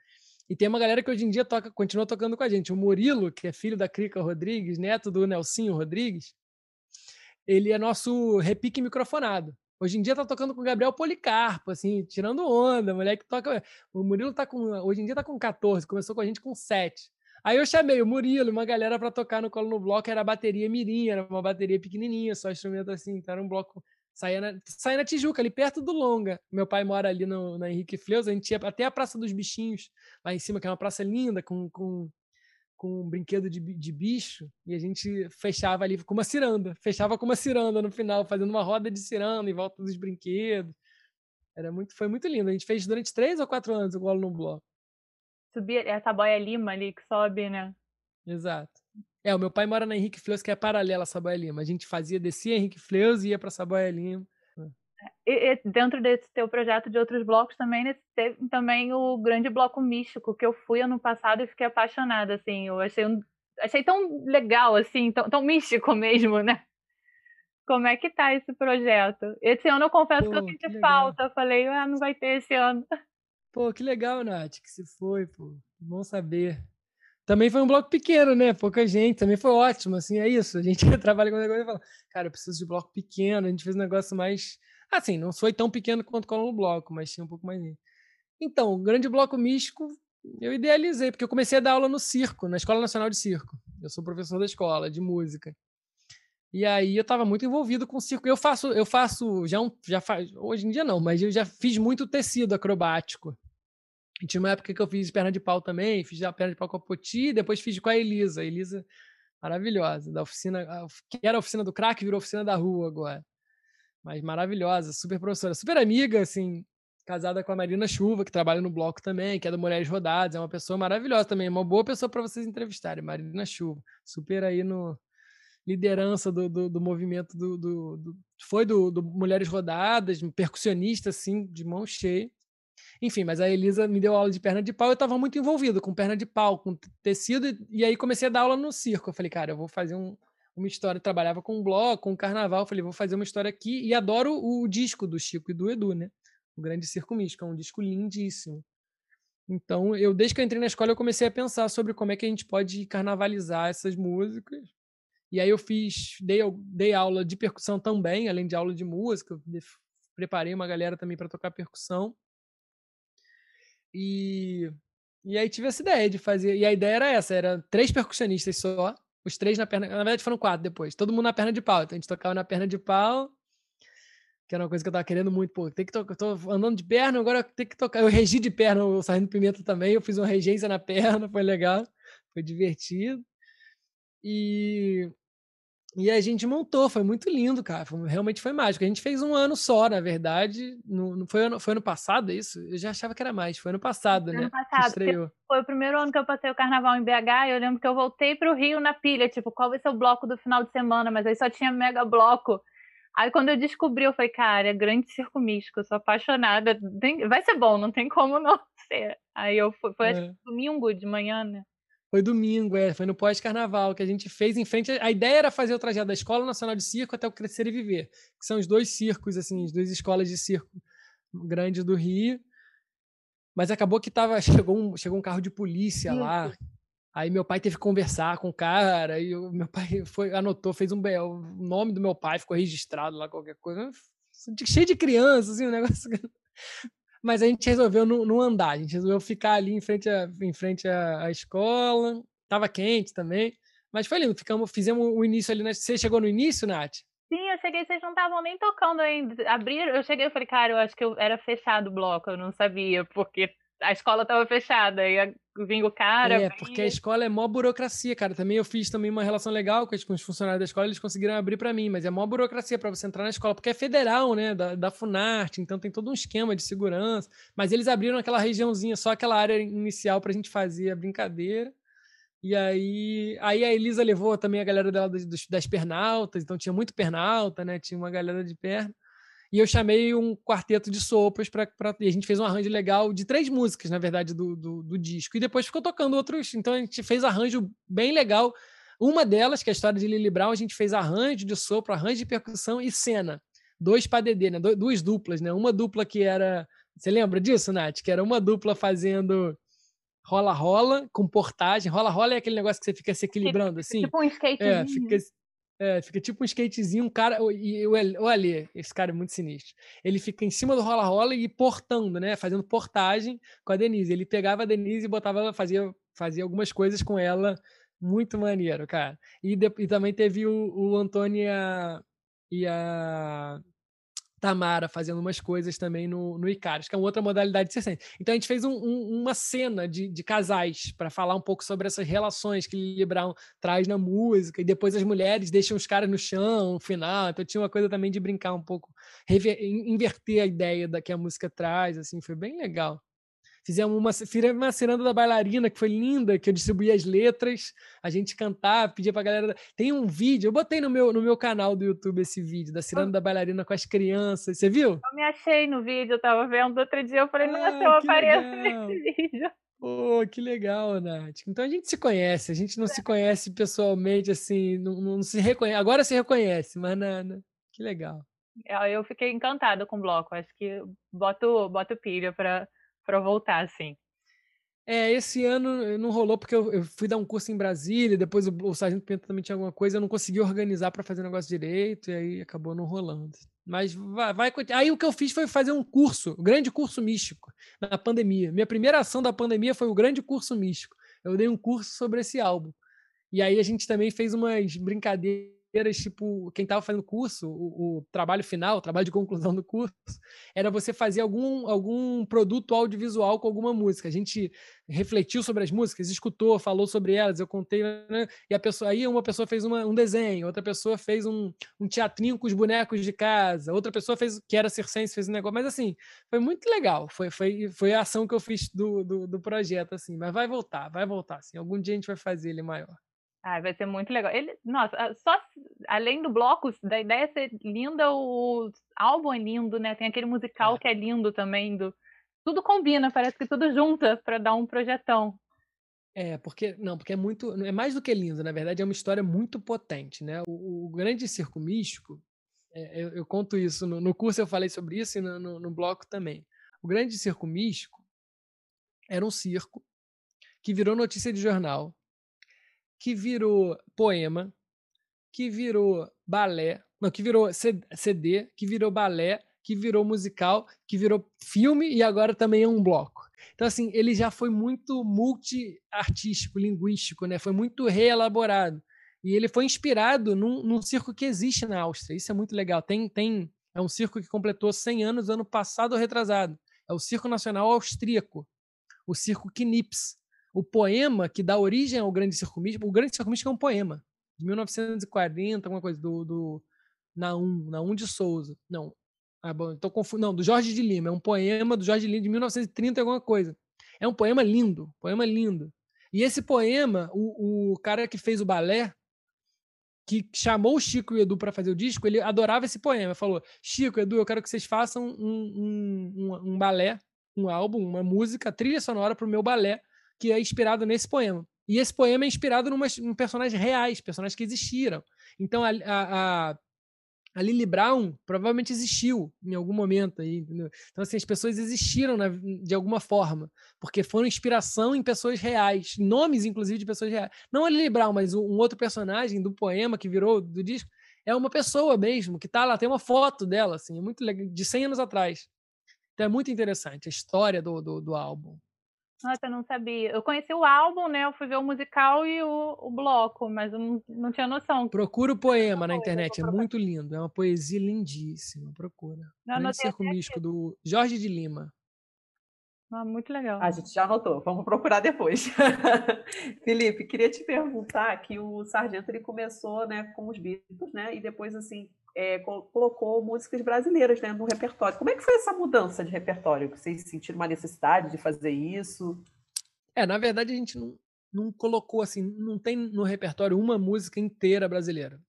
E tem uma galera que hoje em dia toca, continua tocando com a gente. O Murilo, que é filho da Crica Rodrigues, neto do Nelsinho Rodrigues, ele é nosso repique microfonado. Hoje em dia tá tocando com o Gabriel Policarpo, assim, tirando onda, moleque toca. O Murilo tá com. Hoje em dia tá com 14, começou com a gente com 7. Aí eu chamei o Murilo, uma galera para tocar no colo no bloco, era a bateria Mirim, era uma bateria pequenininha, só instrumento assim, então era um bloco. Saía na, saía na Tijuca, ali perto do Longa. Meu pai mora ali no, na Henrique Fleus, a gente ia até a Praça dos Bichinhos, lá em cima, que é uma praça linda, com, com com um brinquedo de, de bicho e a gente fechava ali com uma ciranda, fechava com uma ciranda no final, fazendo uma roda de ciranda em volta dos brinquedos. Era muito, foi muito lindo. A gente fez durante três ou quatro anos o Golo no Bloco. Subir essa boia lima ali que sobe, né? Exato. É, o meu pai mora na Henrique Fleus, que é paralela a Saboia Lima. A gente fazia, descia Henrique Fleus e ia para Saboia Lima. E, e, dentro desse teu projeto de outros blocos também teve também o grande bloco místico que eu fui ano passado e fiquei apaixonada assim. Eu achei um, achei tão legal assim tão, tão místico mesmo né? Como é que tá esse projeto? Esse ano eu confesso pô, que eu senti que falta. Eu falei ah não vai ter esse ano. Pô que legal Nath que se foi pô. Bom saber também foi um bloco pequeno, né? Pouca gente, também foi ótimo, assim, é isso. A gente trabalha com o negócio e fala, cara, eu preciso de bloco pequeno, a gente fez um negócio mais Assim, não foi tão pequeno quanto o Colo Bloco, mas tinha um pouco mais. Então, o grande bloco místico eu idealizei, porque eu comecei a dar aula no circo, na Escola Nacional de Circo. Eu sou professor da escola de música. E aí eu estava muito envolvido com o circo. Eu faço, eu faço já um, já faz, hoje em dia não, mas eu já fiz muito tecido acrobático. E tinha uma época que eu fiz perna de pau também, fiz a perna de pau com a Poti, depois fiz com a Elisa. A Elisa maravilhosa, da oficina, que era a oficina do crack, virou oficina da rua agora mas maravilhosa, super professora, super amiga, assim, casada com a Marina Chuva, que trabalha no bloco também, que é do Mulheres Rodadas, é uma pessoa maravilhosa também, uma boa pessoa para vocês entrevistarem, Marina Chuva, super aí no liderança do, do, do movimento do, do, do, foi do, do Mulheres Rodadas, percussionista assim, de mão cheia. Enfim, mas a Elisa me deu aula de perna de pau, eu estava muito envolvido com perna de pau, com tecido, e aí comecei a dar aula no circo. Eu falei, cara, eu vou fazer um, uma história, trabalhava com um bloco, com um carnaval, falei, vou fazer uma história aqui, e adoro o disco do Chico e do Edu, né? O Grande Circo Místico, é um disco lindíssimo. Então, eu desde que eu entrei na escola, eu comecei a pensar sobre como é que a gente pode carnavalizar essas músicas. E aí eu fiz, dei, dei aula de percussão também, além de aula de música. preparei uma galera também para tocar percussão. E, e aí tive essa ideia de fazer. E a ideia era essa: era três percussionistas só, os três na perna. Na verdade, foram quatro depois. Todo mundo na perna de pau. Então a gente tocava na perna de pau que era uma coisa que eu tava querendo muito, pô, tem que tocar, tô andando de perna, agora tem que tocar. Eu regi de perna o Sargento Pimenta também, eu fiz uma regência na perna, foi legal, foi divertido. E e a gente montou, foi muito lindo, cara. Foi, realmente foi mágico. A gente fez um ano só, na verdade. No, no, foi, ano, foi ano passado isso? Eu já achava que era mais. Foi ano passado, foi né? Ano passado. Foi o primeiro ano que eu passei o carnaval em BH e eu lembro que eu voltei para o Rio na pilha, tipo, qual vai ser o bloco do final de semana? Mas aí só tinha mega bloco. Aí quando eu descobri, eu falei, cara, é grande circo místico, eu sou apaixonada, vai ser bom, não tem como não ser. Aí eu fui, foi é. domingo de manhã, né? Foi domingo, é, foi no pós-carnaval que a gente fez em frente. A ideia era fazer o trajeto da Escola Nacional de Circo até o Crescer e Viver, que são os dois circos, assim, as duas escolas de circo grandes do Rio. Mas acabou que tava, chegou, um, chegou um carro de polícia lá, Aí meu pai teve que conversar com o cara, e o meu pai foi, anotou, fez um o nome do meu pai, ficou registrado lá, qualquer coisa. Cheio de crianças, assim, um negócio. Mas a gente resolveu não, não, andar, a gente resolveu ficar ali em frente, à, em frente à, à escola. Tava quente também. Mas foi lindo, ficamos, fizemos o início ali. Você chegou no início, Nath? Sim, eu cheguei, vocês não estavam nem tocando ainda. Abriram, eu cheguei e falei, cara, eu acho que eu era fechado o bloco, eu não sabia, porque a escola estava fechada, e vinha o cara. É, porque a escola é mó burocracia, cara. Também eu fiz também uma relação legal com os funcionários da escola, eles conseguiram abrir para mim, mas é mó burocracia para você entrar na escola, porque é federal, né, da, da Funarte, então tem todo um esquema de segurança. Mas eles abriram aquela regiãozinha, só aquela área inicial para a gente fazer a brincadeira. E aí, aí a Elisa levou também a galera dela das, das pernaltas, então tinha muito pernalta, né? Tinha uma galera de perna. E eu chamei um quarteto de sopas para e a gente fez um arranjo legal de três músicas, na verdade, do, do, do, disco. E depois ficou tocando outros. Então a gente fez arranjo bem legal. Uma delas, que é a história de Lily Brown, a gente fez arranjo de sopro, arranjo de percussão e cena. Dois para DD, né? Duas duplas, né? Uma dupla que era. Você lembra disso, Nath? Que era uma dupla fazendo rola-rola com portagem. Rola-rola é aquele negócio que você fica se equilibrando, assim. Tipo um skate. É, fica, é, fica tipo um skatezinho, um cara. E o Ali, esse cara é muito sinistro. Ele fica em cima do rola-rola e portando, né? Fazendo portagem com a Denise. Ele pegava a Denise e botava, fazia, fazia algumas coisas com ela. Muito maneiro, cara. E, de, e também teve o, o Antônio e a, e a Tamara fazendo umas coisas também no, no Icarus, que é uma outra modalidade de circense. Então a gente fez um, um, uma cena de, de casais para falar um pouco sobre essas relações que Lili Brown traz na música, e depois as mulheres deixam os caras no chão no final. Então tinha uma coisa também de brincar um pouco, rever, inverter a ideia da que a música traz, assim, foi bem legal. Fizemos uma, fizemos uma ciranda da bailarina, que foi linda, que eu distribuí as letras, a gente cantava, pedia pra galera. Tem um vídeo, eu botei no meu, no meu canal do YouTube esse vídeo, da ciranda da bailarina com as crianças. Você viu? Eu me achei no vídeo, eu tava vendo outro dia, eu falei, ah, nossa, eu apareço legal. nesse vídeo. Pô, oh, que legal, Nath. Então a gente se conhece, a gente não é. se conhece pessoalmente, assim, não, não se reconhece. Agora se reconhece, mas. Que legal. Eu fiquei encantada com o bloco, acho que boto, boto pilha para para voltar, assim. É, esse ano não rolou porque eu, eu, fui dar um curso em Brasília, depois o, o Sargento Pimenta também tinha alguma coisa, eu não consegui organizar para fazer o negócio direito, e aí acabou não rolando. Mas vai, vai, Aí o que eu fiz foi fazer um curso, o grande curso místico, na pandemia. Minha primeira ação da pandemia foi o grande curso místico. Eu dei um curso sobre esse álbum. E aí a gente também fez umas brincadeiras tipo, quem estava fazendo curso, o, o, trabalho final, o trabalho de conclusão do curso, era você fazer algum, algum produto audiovisual com alguma música. A gente refletiu sobre as músicas, escutou, falou sobre elas, eu contei, né? E a pessoa, aí uma pessoa fez uma, um desenho, outra pessoa fez um, um teatrinho com os bonecos de casa, outra pessoa fez, que era circense, fez um negócio, mas assim, foi muito legal, foi, foi, foi a ação que eu fiz do, do, do projeto, assim, mas vai voltar, vai voltar, assim, algum dia a gente vai fazer ele maior. Ah, vai ser muito legal. Ele, nossa, só além do bloco, da ideia ser linda, o álbum é lindo, né? Tem aquele musical é. que é lindo também. Do, tudo combina, parece que tudo junta para dar um projetão. É, porque não, porque é muito, é mais do que lindo, na verdade é uma história muito potente, né? O, o grande circo místico, é, eu, eu, conto isso no, no, curso eu falei sobre isso e no, no, no bloco também. O grande circo místico era um circo que virou notícia de jornal que virou poema, que virou balé, não, que virou CD, que virou balé, que virou musical, que virou filme e agora também é um bloco. Então, assim, ele já foi muito multi-artístico, linguístico, né? Foi muito reelaborado. E ele foi inspirado num, num, circo que existe na Áustria. Isso é muito legal. Tem, tem, é um circo que completou 100 anos ano passado ou retrasado. É o Circo Nacional Austríaco, o Circo Knips. O poema que dá origem ao Grande Circo o Grande Circo é um poema de 1940, alguma coisa, do, do Naum, Naum de Souza. Não, ah, bom, tô confu... Não, do Jorge de Lima. É um poema do Jorge de Lima de 1930 alguma coisa. É um poema lindo, poema lindo. E esse poema, o, o cara que fez o balé, que chamou o Chico e o Edu para fazer o disco, ele adorava esse poema. Falou: Chico, Edu, eu quero que vocês façam um, um, um, um balé, um álbum, uma música, trilha sonora para o meu balé, que é inspirado nesse poema. E esse poema é inspirado em personagens reais, personagens que existiram. Então, a, a, a Lily Brown provavelmente existiu em algum momento aí? Então, assim, as pessoas existiram né, de alguma forma, porque foram inspiração em pessoas reais, nomes, inclusive, de pessoas reais. Não a Lily Brown, mas um outro personagem do poema que virou do disco é uma pessoa mesmo, que tá lá, tem uma foto dela, assim, é muito legal, de 100 anos atrás. Então é muito interessante a história do, do, do álbum. Nossa, eu não sabia. Eu conheci o álbum, né? Eu fui ver o musical e o, o bloco, mas eu não, não tinha noção. Procura o poema na internet, é muito lindo. É uma poesia lindíssima. Procura. Grande Circo Místico do Jorge de Lima. Ah, muito legal. A gente já anotou, vamos procurar depois. Felipe, queria te perguntar que o Sargento ele começou né, com os Beatles, né? E depois, assim, é, colocou músicas brasileiras né, no repertório. Como é que foi essa mudança de repertório? Vocês sentiram uma necessidade de fazer isso? É, na verdade a gente não, não colocou assim, não tem no repertório uma música inteira brasileira.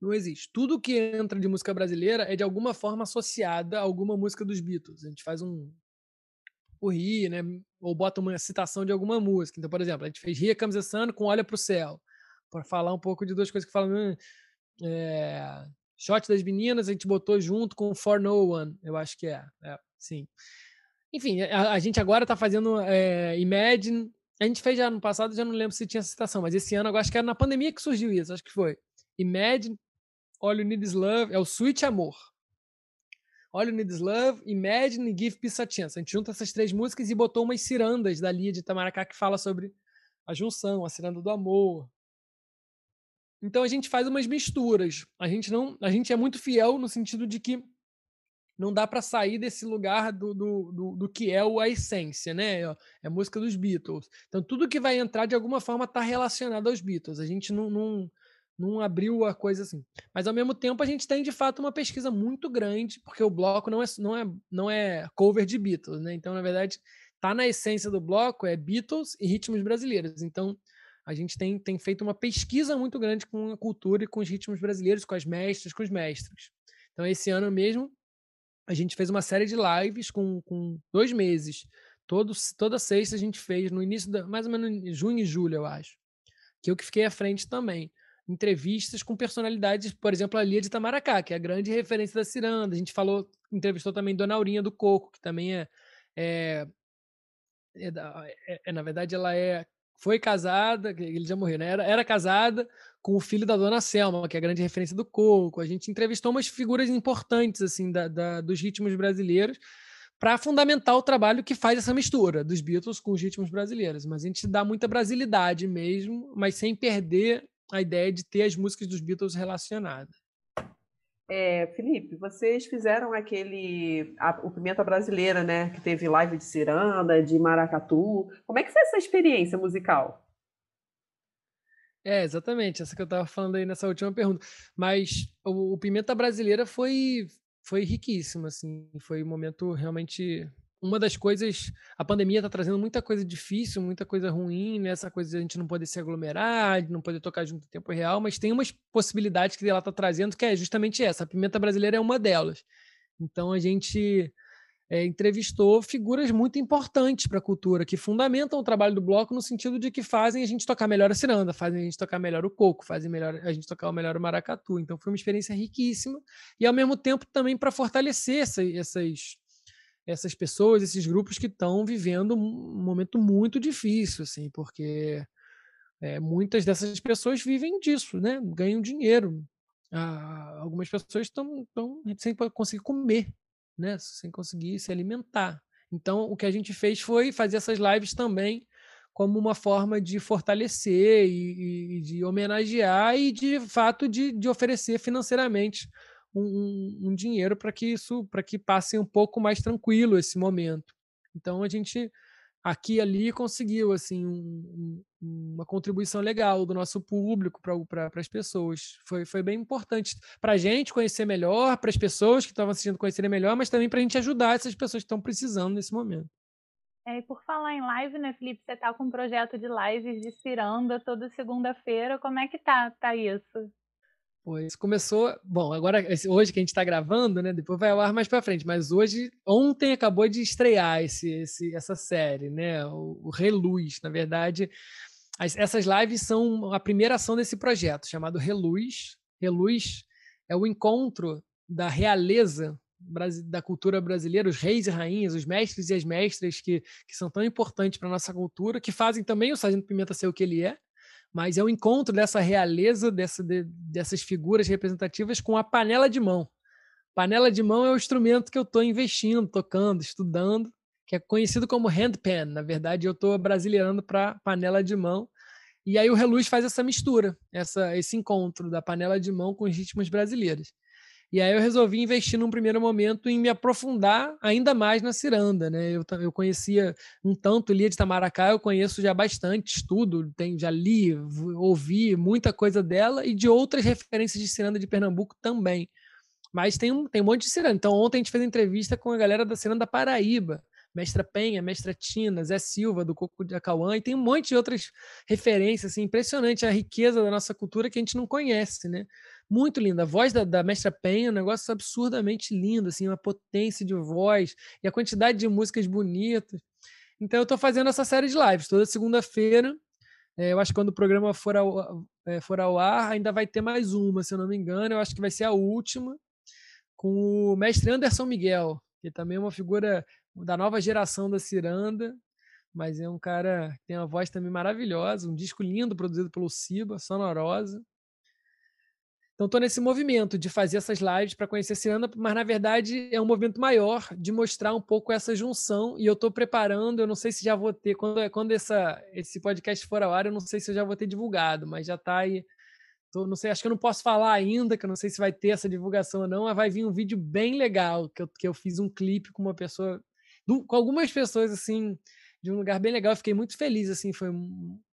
Não existe. Tudo que entra de música brasileira é de alguma forma associada a alguma música dos Beatles. A gente faz um rir, né? Ou bota uma citação de alguma música. Então, por exemplo, a gente fez Ria the Sun com Olha pro Céu. Para falar um pouco de duas coisas que falam. É, Shot das meninas a gente botou junto com For No One, eu acho que é. é sim. Enfim, a, a, gente agora está fazendo é, Imagine. A gente fez já no passado, já não lembro se tinha citação, mas esse ano eu acho que era na pandemia que surgiu isso, acho que foi. Imagine, All You Need Is Love, é o Sweet Amor. All You Need Is Love, Imagine e Give Peace a Chance. A gente junta essas três músicas e botou umas cirandas da Lia de Itamaracá que fala sobre a junção, a ciranda do amor, então a gente faz umas misturas. A gente não, a gente é muito fiel no sentido de que não dá para sair desse lugar do, do, do, do, que é a essência, né? É a música dos Beatles. Então tudo que vai entrar de alguma forma está relacionado aos Beatles. A gente não, não, não abriu a coisa assim. Mas ao mesmo tempo a gente tem de fato uma pesquisa muito grande, porque o bloco não é, não é, não é cover de Beatles, né? Então na verdade tá na essência do bloco é Beatles e ritmos brasileiros. Então a gente tem, tem feito uma pesquisa muito grande com a cultura e com os ritmos brasileiros, com as mestras, com os mestres. Então, esse ano mesmo, a gente fez uma série de lives com, com dois meses. Todos, toda sexta a gente fez, no início, da, mais ou menos junho e julho, eu acho. Que eu que fiquei à frente também. Entrevistas com personalidades, por exemplo, a Lia de Tamaracá, que é a grande referência da ciranda. A gente falou, entrevistou também Dona Aurinha do Coco, que também é, é é, é, é, na verdade, ela é foi casada, ele já morreu, né? Era, era casada com o filho da dona Selma, que é a grande referência do coco. A gente entrevistou umas figuras importantes assim da, da dos ritmos brasileiros para fundamentar o trabalho que faz essa mistura dos Beatles com os ritmos brasileiros. Mas a gente dá muita brasilidade mesmo, mas sem perder a ideia de ter as músicas dos Beatles relacionadas. É, Felipe, vocês fizeram aquele a, o Pimenta Brasileira, né? Que teve live de ciranda, de maracatu. Como é que foi essa experiência musical? É, exatamente, essa que eu estava falando aí nessa última pergunta. Mas o, o Pimenta Brasileira foi foi riquíssimo, assim, foi um momento realmente uma das coisas, a pandemia está trazendo muita coisa difícil, muita coisa ruim, né? Essa coisa de a gente não poder se aglomerar, não poder tocar junto em tempo real, mas tem umas possibilidades que ela está trazendo, que é justamente essa. A pimenta brasileira é uma delas. Então a gente é, entrevistou figuras muito importantes para a cultura, que fundamentam o trabalho do bloco no sentido de que fazem a gente tocar melhor a ciranda, fazem a gente tocar melhor o coco, fazem melhor a gente tocar melhor o maracatu. Então foi uma experiência riquíssima e ao mesmo tempo também para fortalecer essa, essas essas pessoas, esses grupos que estão vivendo um momento muito difícil, assim, porque é, muitas dessas pessoas vivem disso, né? Ganham dinheiro. Ah, algumas pessoas estão sem conseguir comer, né? Sem conseguir se alimentar. Então, o que a gente fez foi fazer essas lives também como uma forma de fortalecer e, e de homenagear e, de fato, de, de oferecer financeiramente um, um dinheiro para que isso, para que passe um pouco mais tranquilo esse momento. Então, a gente aqui e ali conseguiu assim um, uma contribuição legal do nosso público para as pessoas. Foi, foi bem importante para a gente conhecer melhor, para as pessoas que estavam assistindo conhecerem melhor, mas também para a gente ajudar essas pessoas que estão precisando nesse momento. É, e por falar em live, né, Felipe? Você está com um projeto de lives de ciranda toda segunda-feira. Como é que tá, tá isso? Pois começou. Bom, agora hoje que a gente está gravando, né? Depois vai ao ar mais para frente. Mas hoje, ontem acabou de estrear esse, esse, essa série, né? O, o Reluz. Na verdade, as, essas lives são a primeira ação desse projeto chamado Reluz. Reluz é o encontro da realeza da cultura brasileira, os reis e rainhas, os mestres e as mestras que, que são tão importantes para nossa cultura, que fazem também o Sargento Pimenta ser o que ele é mas é o encontro dessa realeza, dessa, de, dessas figuras representativas com a panela de mão. Panela de mão é o instrumento que eu estou investindo, tocando, estudando, que é conhecido como handpan. Na verdade, eu estou brasileirando para panela de mão. E aí o Reluz faz essa mistura, essa, esse encontro da panela de mão com os ritmos brasileiros. E aí eu resolvi investir num primeiro momento em me aprofundar ainda mais na ciranda, né? Eu, eu conhecia um tanto Lia de Tamaracá, eu conheço já bastante, estudo, tem, já li, ouvi muita coisa dela e de outras referências de ciranda de Pernambuco também. Mas tem um, tem um monte de ciranda. Então ontem a gente fez entrevista com a galera da ciranda Paraíba, Mestra Penha, Mestra Tina, Zé Silva, do Coco de Acauã, e tem um monte de outras referências, assim, impressionante a riqueza da nossa cultura que a gente não conhece, né? Muito linda. A voz da, da Mestra Penha é um negócio absurdamente lindo, assim, uma potência de voz e a quantidade de músicas bonitas. Então eu estou fazendo essa série de lives toda segunda-feira. É, eu acho que quando o programa for ao, é, for ao ar, ainda vai ter mais uma, se eu não me engano. Eu acho que vai ser a última, com o mestre Anderson Miguel, que também é uma figura da nova geração da ciranda, mas é um cara que tem uma voz também maravilhosa, um disco lindo produzido pelo Siba, sonorosa. Então estou nesse movimento de fazer essas lives para conhecer a ciranda, mas na verdade é um movimento maior de mostrar um pouco essa junção e eu estou preparando, eu não sei se já vou ter, quando, quando essa, esse podcast for ao ar, eu não sei se eu já vou ter divulgado, mas já está aí Tô, não sei, acho que eu não posso falar ainda, que eu não sei se vai ter essa divulgação ou não, mas vai vir um vídeo bem legal, que eu, que eu fiz um clipe com uma pessoa com algumas pessoas assim de um lugar bem legal. Eu fiquei muito feliz assim, foi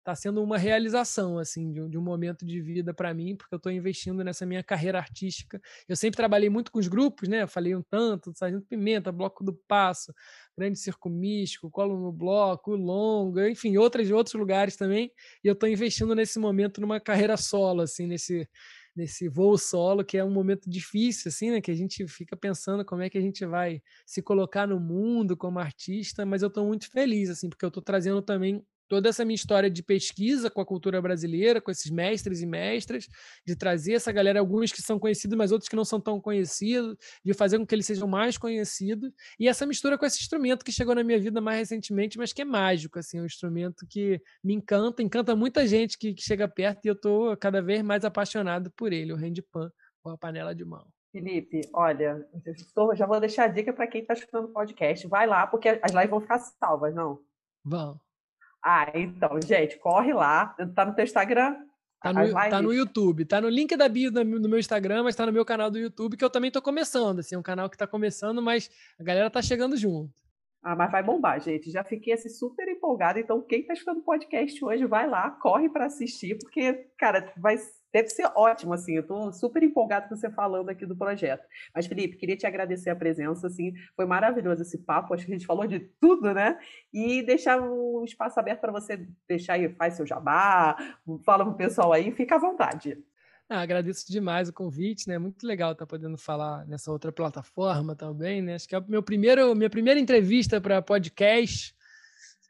tá sendo uma realização assim de um, de um momento de vida para mim, porque eu estou investindo nessa minha carreira artística. Eu sempre trabalhei muito com os grupos, né? Eu falei um tanto, Sargento Pimenta, Bloco do Passo, Grande Circo Místico, Colo no Bloco, Longa, enfim, outros outros lugares também. E eu estou investindo nesse momento numa carreira solo, assim, nesse nesse voo solo, que é um momento difícil, assim, né? Que a gente fica pensando como é que a gente vai se colocar no mundo como artista, mas eu estou muito feliz, assim, porque eu estou trazendo também toda essa minha história de pesquisa com a cultura brasileira, com esses mestres e mestras, de trazer essa galera, alguns que são conhecidos, mas outros que não são tão conhecidos, de fazer com que eles sejam mais conhecidos, e essa mistura com esse instrumento que chegou na minha vida mais recentemente, mas que é mágico, assim, é um instrumento que me encanta, encanta muita gente que, que chega perto, e eu estou cada vez mais apaixonado por ele, o handpan, ou a panela de mão. Felipe, olha, já vou deixar a dica para quem está escutando o podcast. Vai lá, porque as lives vão ficar salvas, não? Vão. Ah, então, gente, corre lá. Tá no teu Instagram? Tá no, tá no YouTube, tá no link da bio do meu Instagram, mas tá no meu canal do YouTube, que eu também tô começando. Assim, é um canal que tá começando, mas a galera tá chegando junto. Ah, mas vai bombar, gente. Já fiquei assim super empolgada. Então, quem tá escutando o podcast hoje, vai lá, corre para assistir, porque, cara, vai Deve ser ótimo, assim, eu estou super empolgado com você falando aqui do projeto. Mas, Felipe, queria te agradecer a presença, assim, foi maravilhoso esse papo, acho que a gente falou de tudo, né? E deixar o espaço aberto para você deixar aí, faz seu jabá, fala pro pessoal aí, fica à vontade. Ah, agradeço demais o convite, né? Muito legal estar podendo falar nessa outra plataforma também, né? Acho que é meu primeiro, minha primeira entrevista para podcast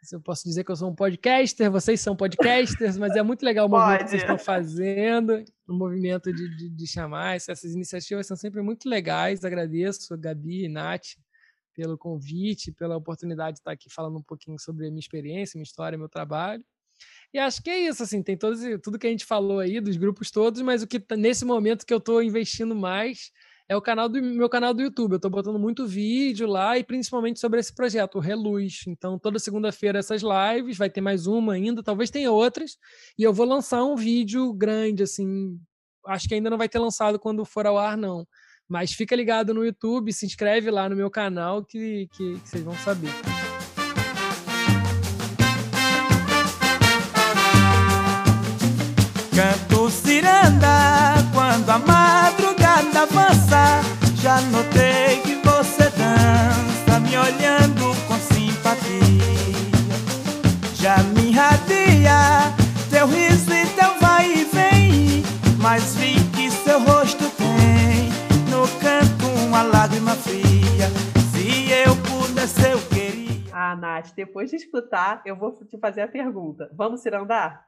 se eu posso dizer que eu sou um podcaster, vocês são podcasters, mas é muito legal o movimento Pode. que vocês estão fazendo, o movimento de, de, de chamar, essas iniciativas são sempre muito legais, agradeço a Gabi e Nath pelo convite, pela oportunidade de estar aqui falando um pouquinho sobre a minha experiência, minha história, meu trabalho. E acho que é isso, assim, tem todos, tudo que a gente falou aí dos grupos todos, mas o que tá, nesse momento que eu estou investindo mais é o canal do meu canal do YouTube. Eu estou botando muito vídeo lá e principalmente sobre esse projeto, o Reluz. Então, toda segunda-feira essas lives, vai ter mais uma ainda, talvez tenha outras, e eu vou lançar um vídeo grande, assim. Acho que ainda não vai ter lançado quando for ao ar, não. Mas fica ligado no YouTube, se inscreve lá no meu canal que, que, que vocês vão saber. Canto ciranda quando a madrugada avança. Já notei que você dança, me olhando com simpatia. Já me irradia teu riso e teu vai e vem. Mas vi que seu rosto tem no canto uma lágrima fria. Se eu pudesse, eu queria. Ah, Nath, depois de escutar, eu vou te fazer a pergunta. Vamos cirandar?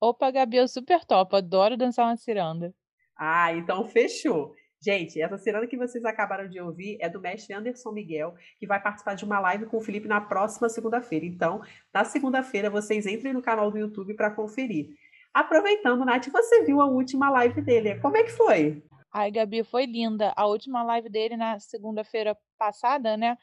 Opa, Gabi, eu super top. Adoro dançar uma ciranda. Ah, então fechou. Gente, essa ciranda que vocês acabaram de ouvir é do mestre Anderson Miguel, que vai participar de uma live com o Felipe na próxima segunda-feira. Então, na segunda-feira, vocês entrem no canal do YouTube para conferir. Aproveitando, Nath, você viu a última live dele. Como é que foi? Ai, Gabi, foi linda. A última live dele na segunda-feira passada, né?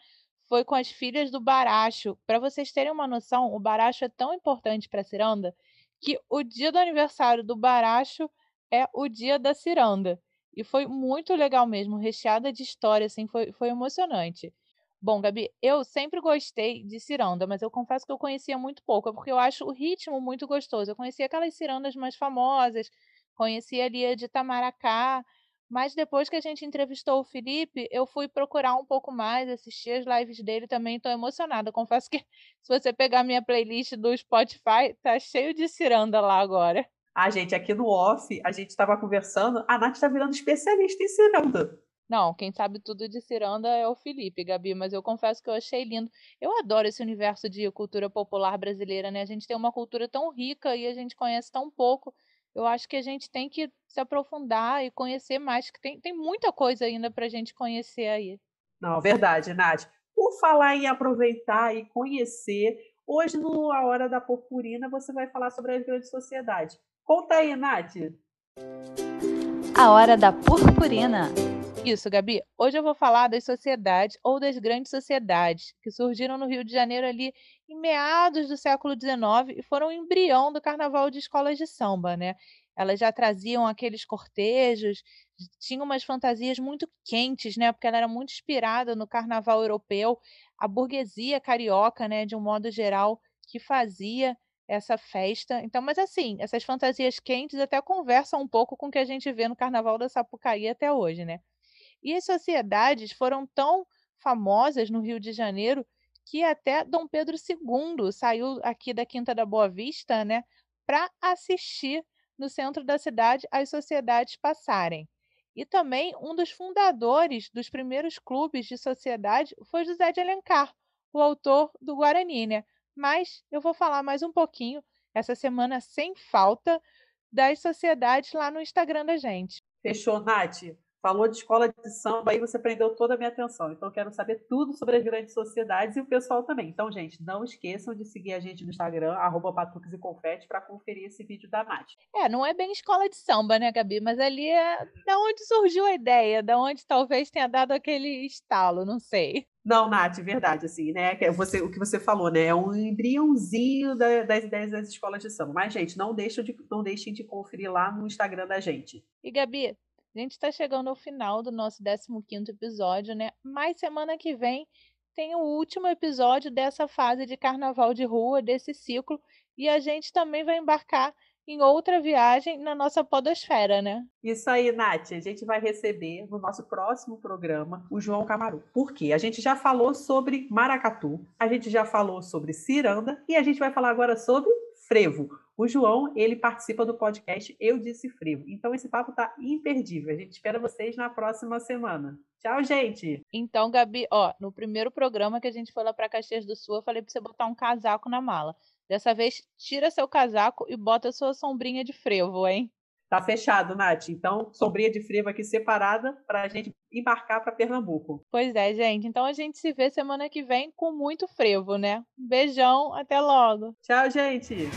Foi com as filhas do Baracho. Para vocês terem uma noção, o Baracho é tão importante para a ciranda que o dia do aniversário do Baracho é o dia da ciranda. E foi muito legal mesmo, recheada de história, assim, foi, foi emocionante. Bom, Gabi, eu sempre gostei de ciranda, mas eu confesso que eu conhecia muito pouco, é porque eu acho o ritmo muito gostoso. Eu conhecia aquelas cirandas mais famosas, conhecia ali a de Tamaracá, mas depois que a gente entrevistou o Felipe, eu fui procurar um pouco mais, assistir as lives dele também, estou emocionada. Confesso que se você pegar minha playlist do Spotify, tá cheio de ciranda lá agora. Ah, gente, aqui no off, a gente estava conversando, a Nath está virando especialista em ciranda. Não, quem sabe tudo de ciranda é o Felipe, Gabi, mas eu confesso que eu achei lindo. Eu adoro esse universo de cultura popular brasileira, né? A gente tem uma cultura tão rica e a gente conhece tão pouco eu acho que a gente tem que se aprofundar e conhecer mais, que tem, tem muita coisa ainda para a gente conhecer aí. Não, verdade, Nath. Por falar em aproveitar e conhecer, hoje no A Hora da Purpurina você vai falar sobre as grandes sociedades. Conta aí, Nath. A Hora da Purpurina. Isso, Gabi. Hoje eu vou falar das sociedades ou das grandes sociedades que surgiram no Rio de Janeiro ali em meados do século XIX e foram o embrião do carnaval de escolas de samba, né? Elas já traziam aqueles cortejos, tinham umas fantasias muito quentes, né? Porque ela era muito inspirada no carnaval europeu, a burguesia carioca, né? De um modo geral, que fazia essa festa. Então, mas assim, essas fantasias quentes até conversam um pouco com o que a gente vê no Carnaval da Sapucaí até hoje, né? E as sociedades foram tão famosas no Rio de Janeiro que até Dom Pedro II saiu aqui da Quinta da Boa Vista, né, para assistir no centro da cidade as sociedades passarem. E também um dos fundadores dos primeiros clubes de sociedade foi José de Alencar, o autor do Guarani, né? Mas eu vou falar mais um pouquinho essa semana sem falta das sociedades lá no Instagram da gente. Fechou, Nath falou de escola de samba, aí você prendeu toda a minha atenção. Então, eu quero saber tudo sobre as grandes sociedades e o pessoal também. Então, gente, não esqueçam de seguir a gente no Instagram, arroba Batuques e Confete, para conferir esse vídeo da Nath. É, não é bem escola de samba, né, Gabi? Mas ali é da onde surgiu a ideia, da onde talvez tenha dado aquele estalo, não sei. Não, Nath, verdade, assim, né? Você, o que você falou, né? É um embriãozinho da, das ideias das escolas de samba. Mas, gente, não deixem, de, não deixem de conferir lá no Instagram da gente. E, Gabi, a gente está chegando ao final do nosso 15 episódio, né? Mas semana que vem tem o último episódio dessa fase de carnaval de rua, desse ciclo, e a gente também vai embarcar em outra viagem na nossa podosfera, né? Isso aí, Nath. A gente vai receber no nosso próximo programa o João Camaru. Por quê? A gente já falou sobre maracatu, a gente já falou sobre ciranda e a gente vai falar agora sobre frevo. O João, ele participa do podcast Eu Disse Frevo. Então esse papo tá imperdível. A gente espera vocês na próxima semana. Tchau, gente. Então, Gabi, ó, no primeiro programa que a gente foi lá para Caxias do Sul, eu falei para você botar um casaco na mala. Dessa vez, tira seu casaco e bota sua sombrinha de frevo, hein? Tá fechado, Nath. Então, sombrinha de frevo aqui separada para a gente embarcar para Pernambuco. Pois é, gente. Então a gente se vê semana que vem com muito frevo, né? Um beijão, até logo. Tchau, gente.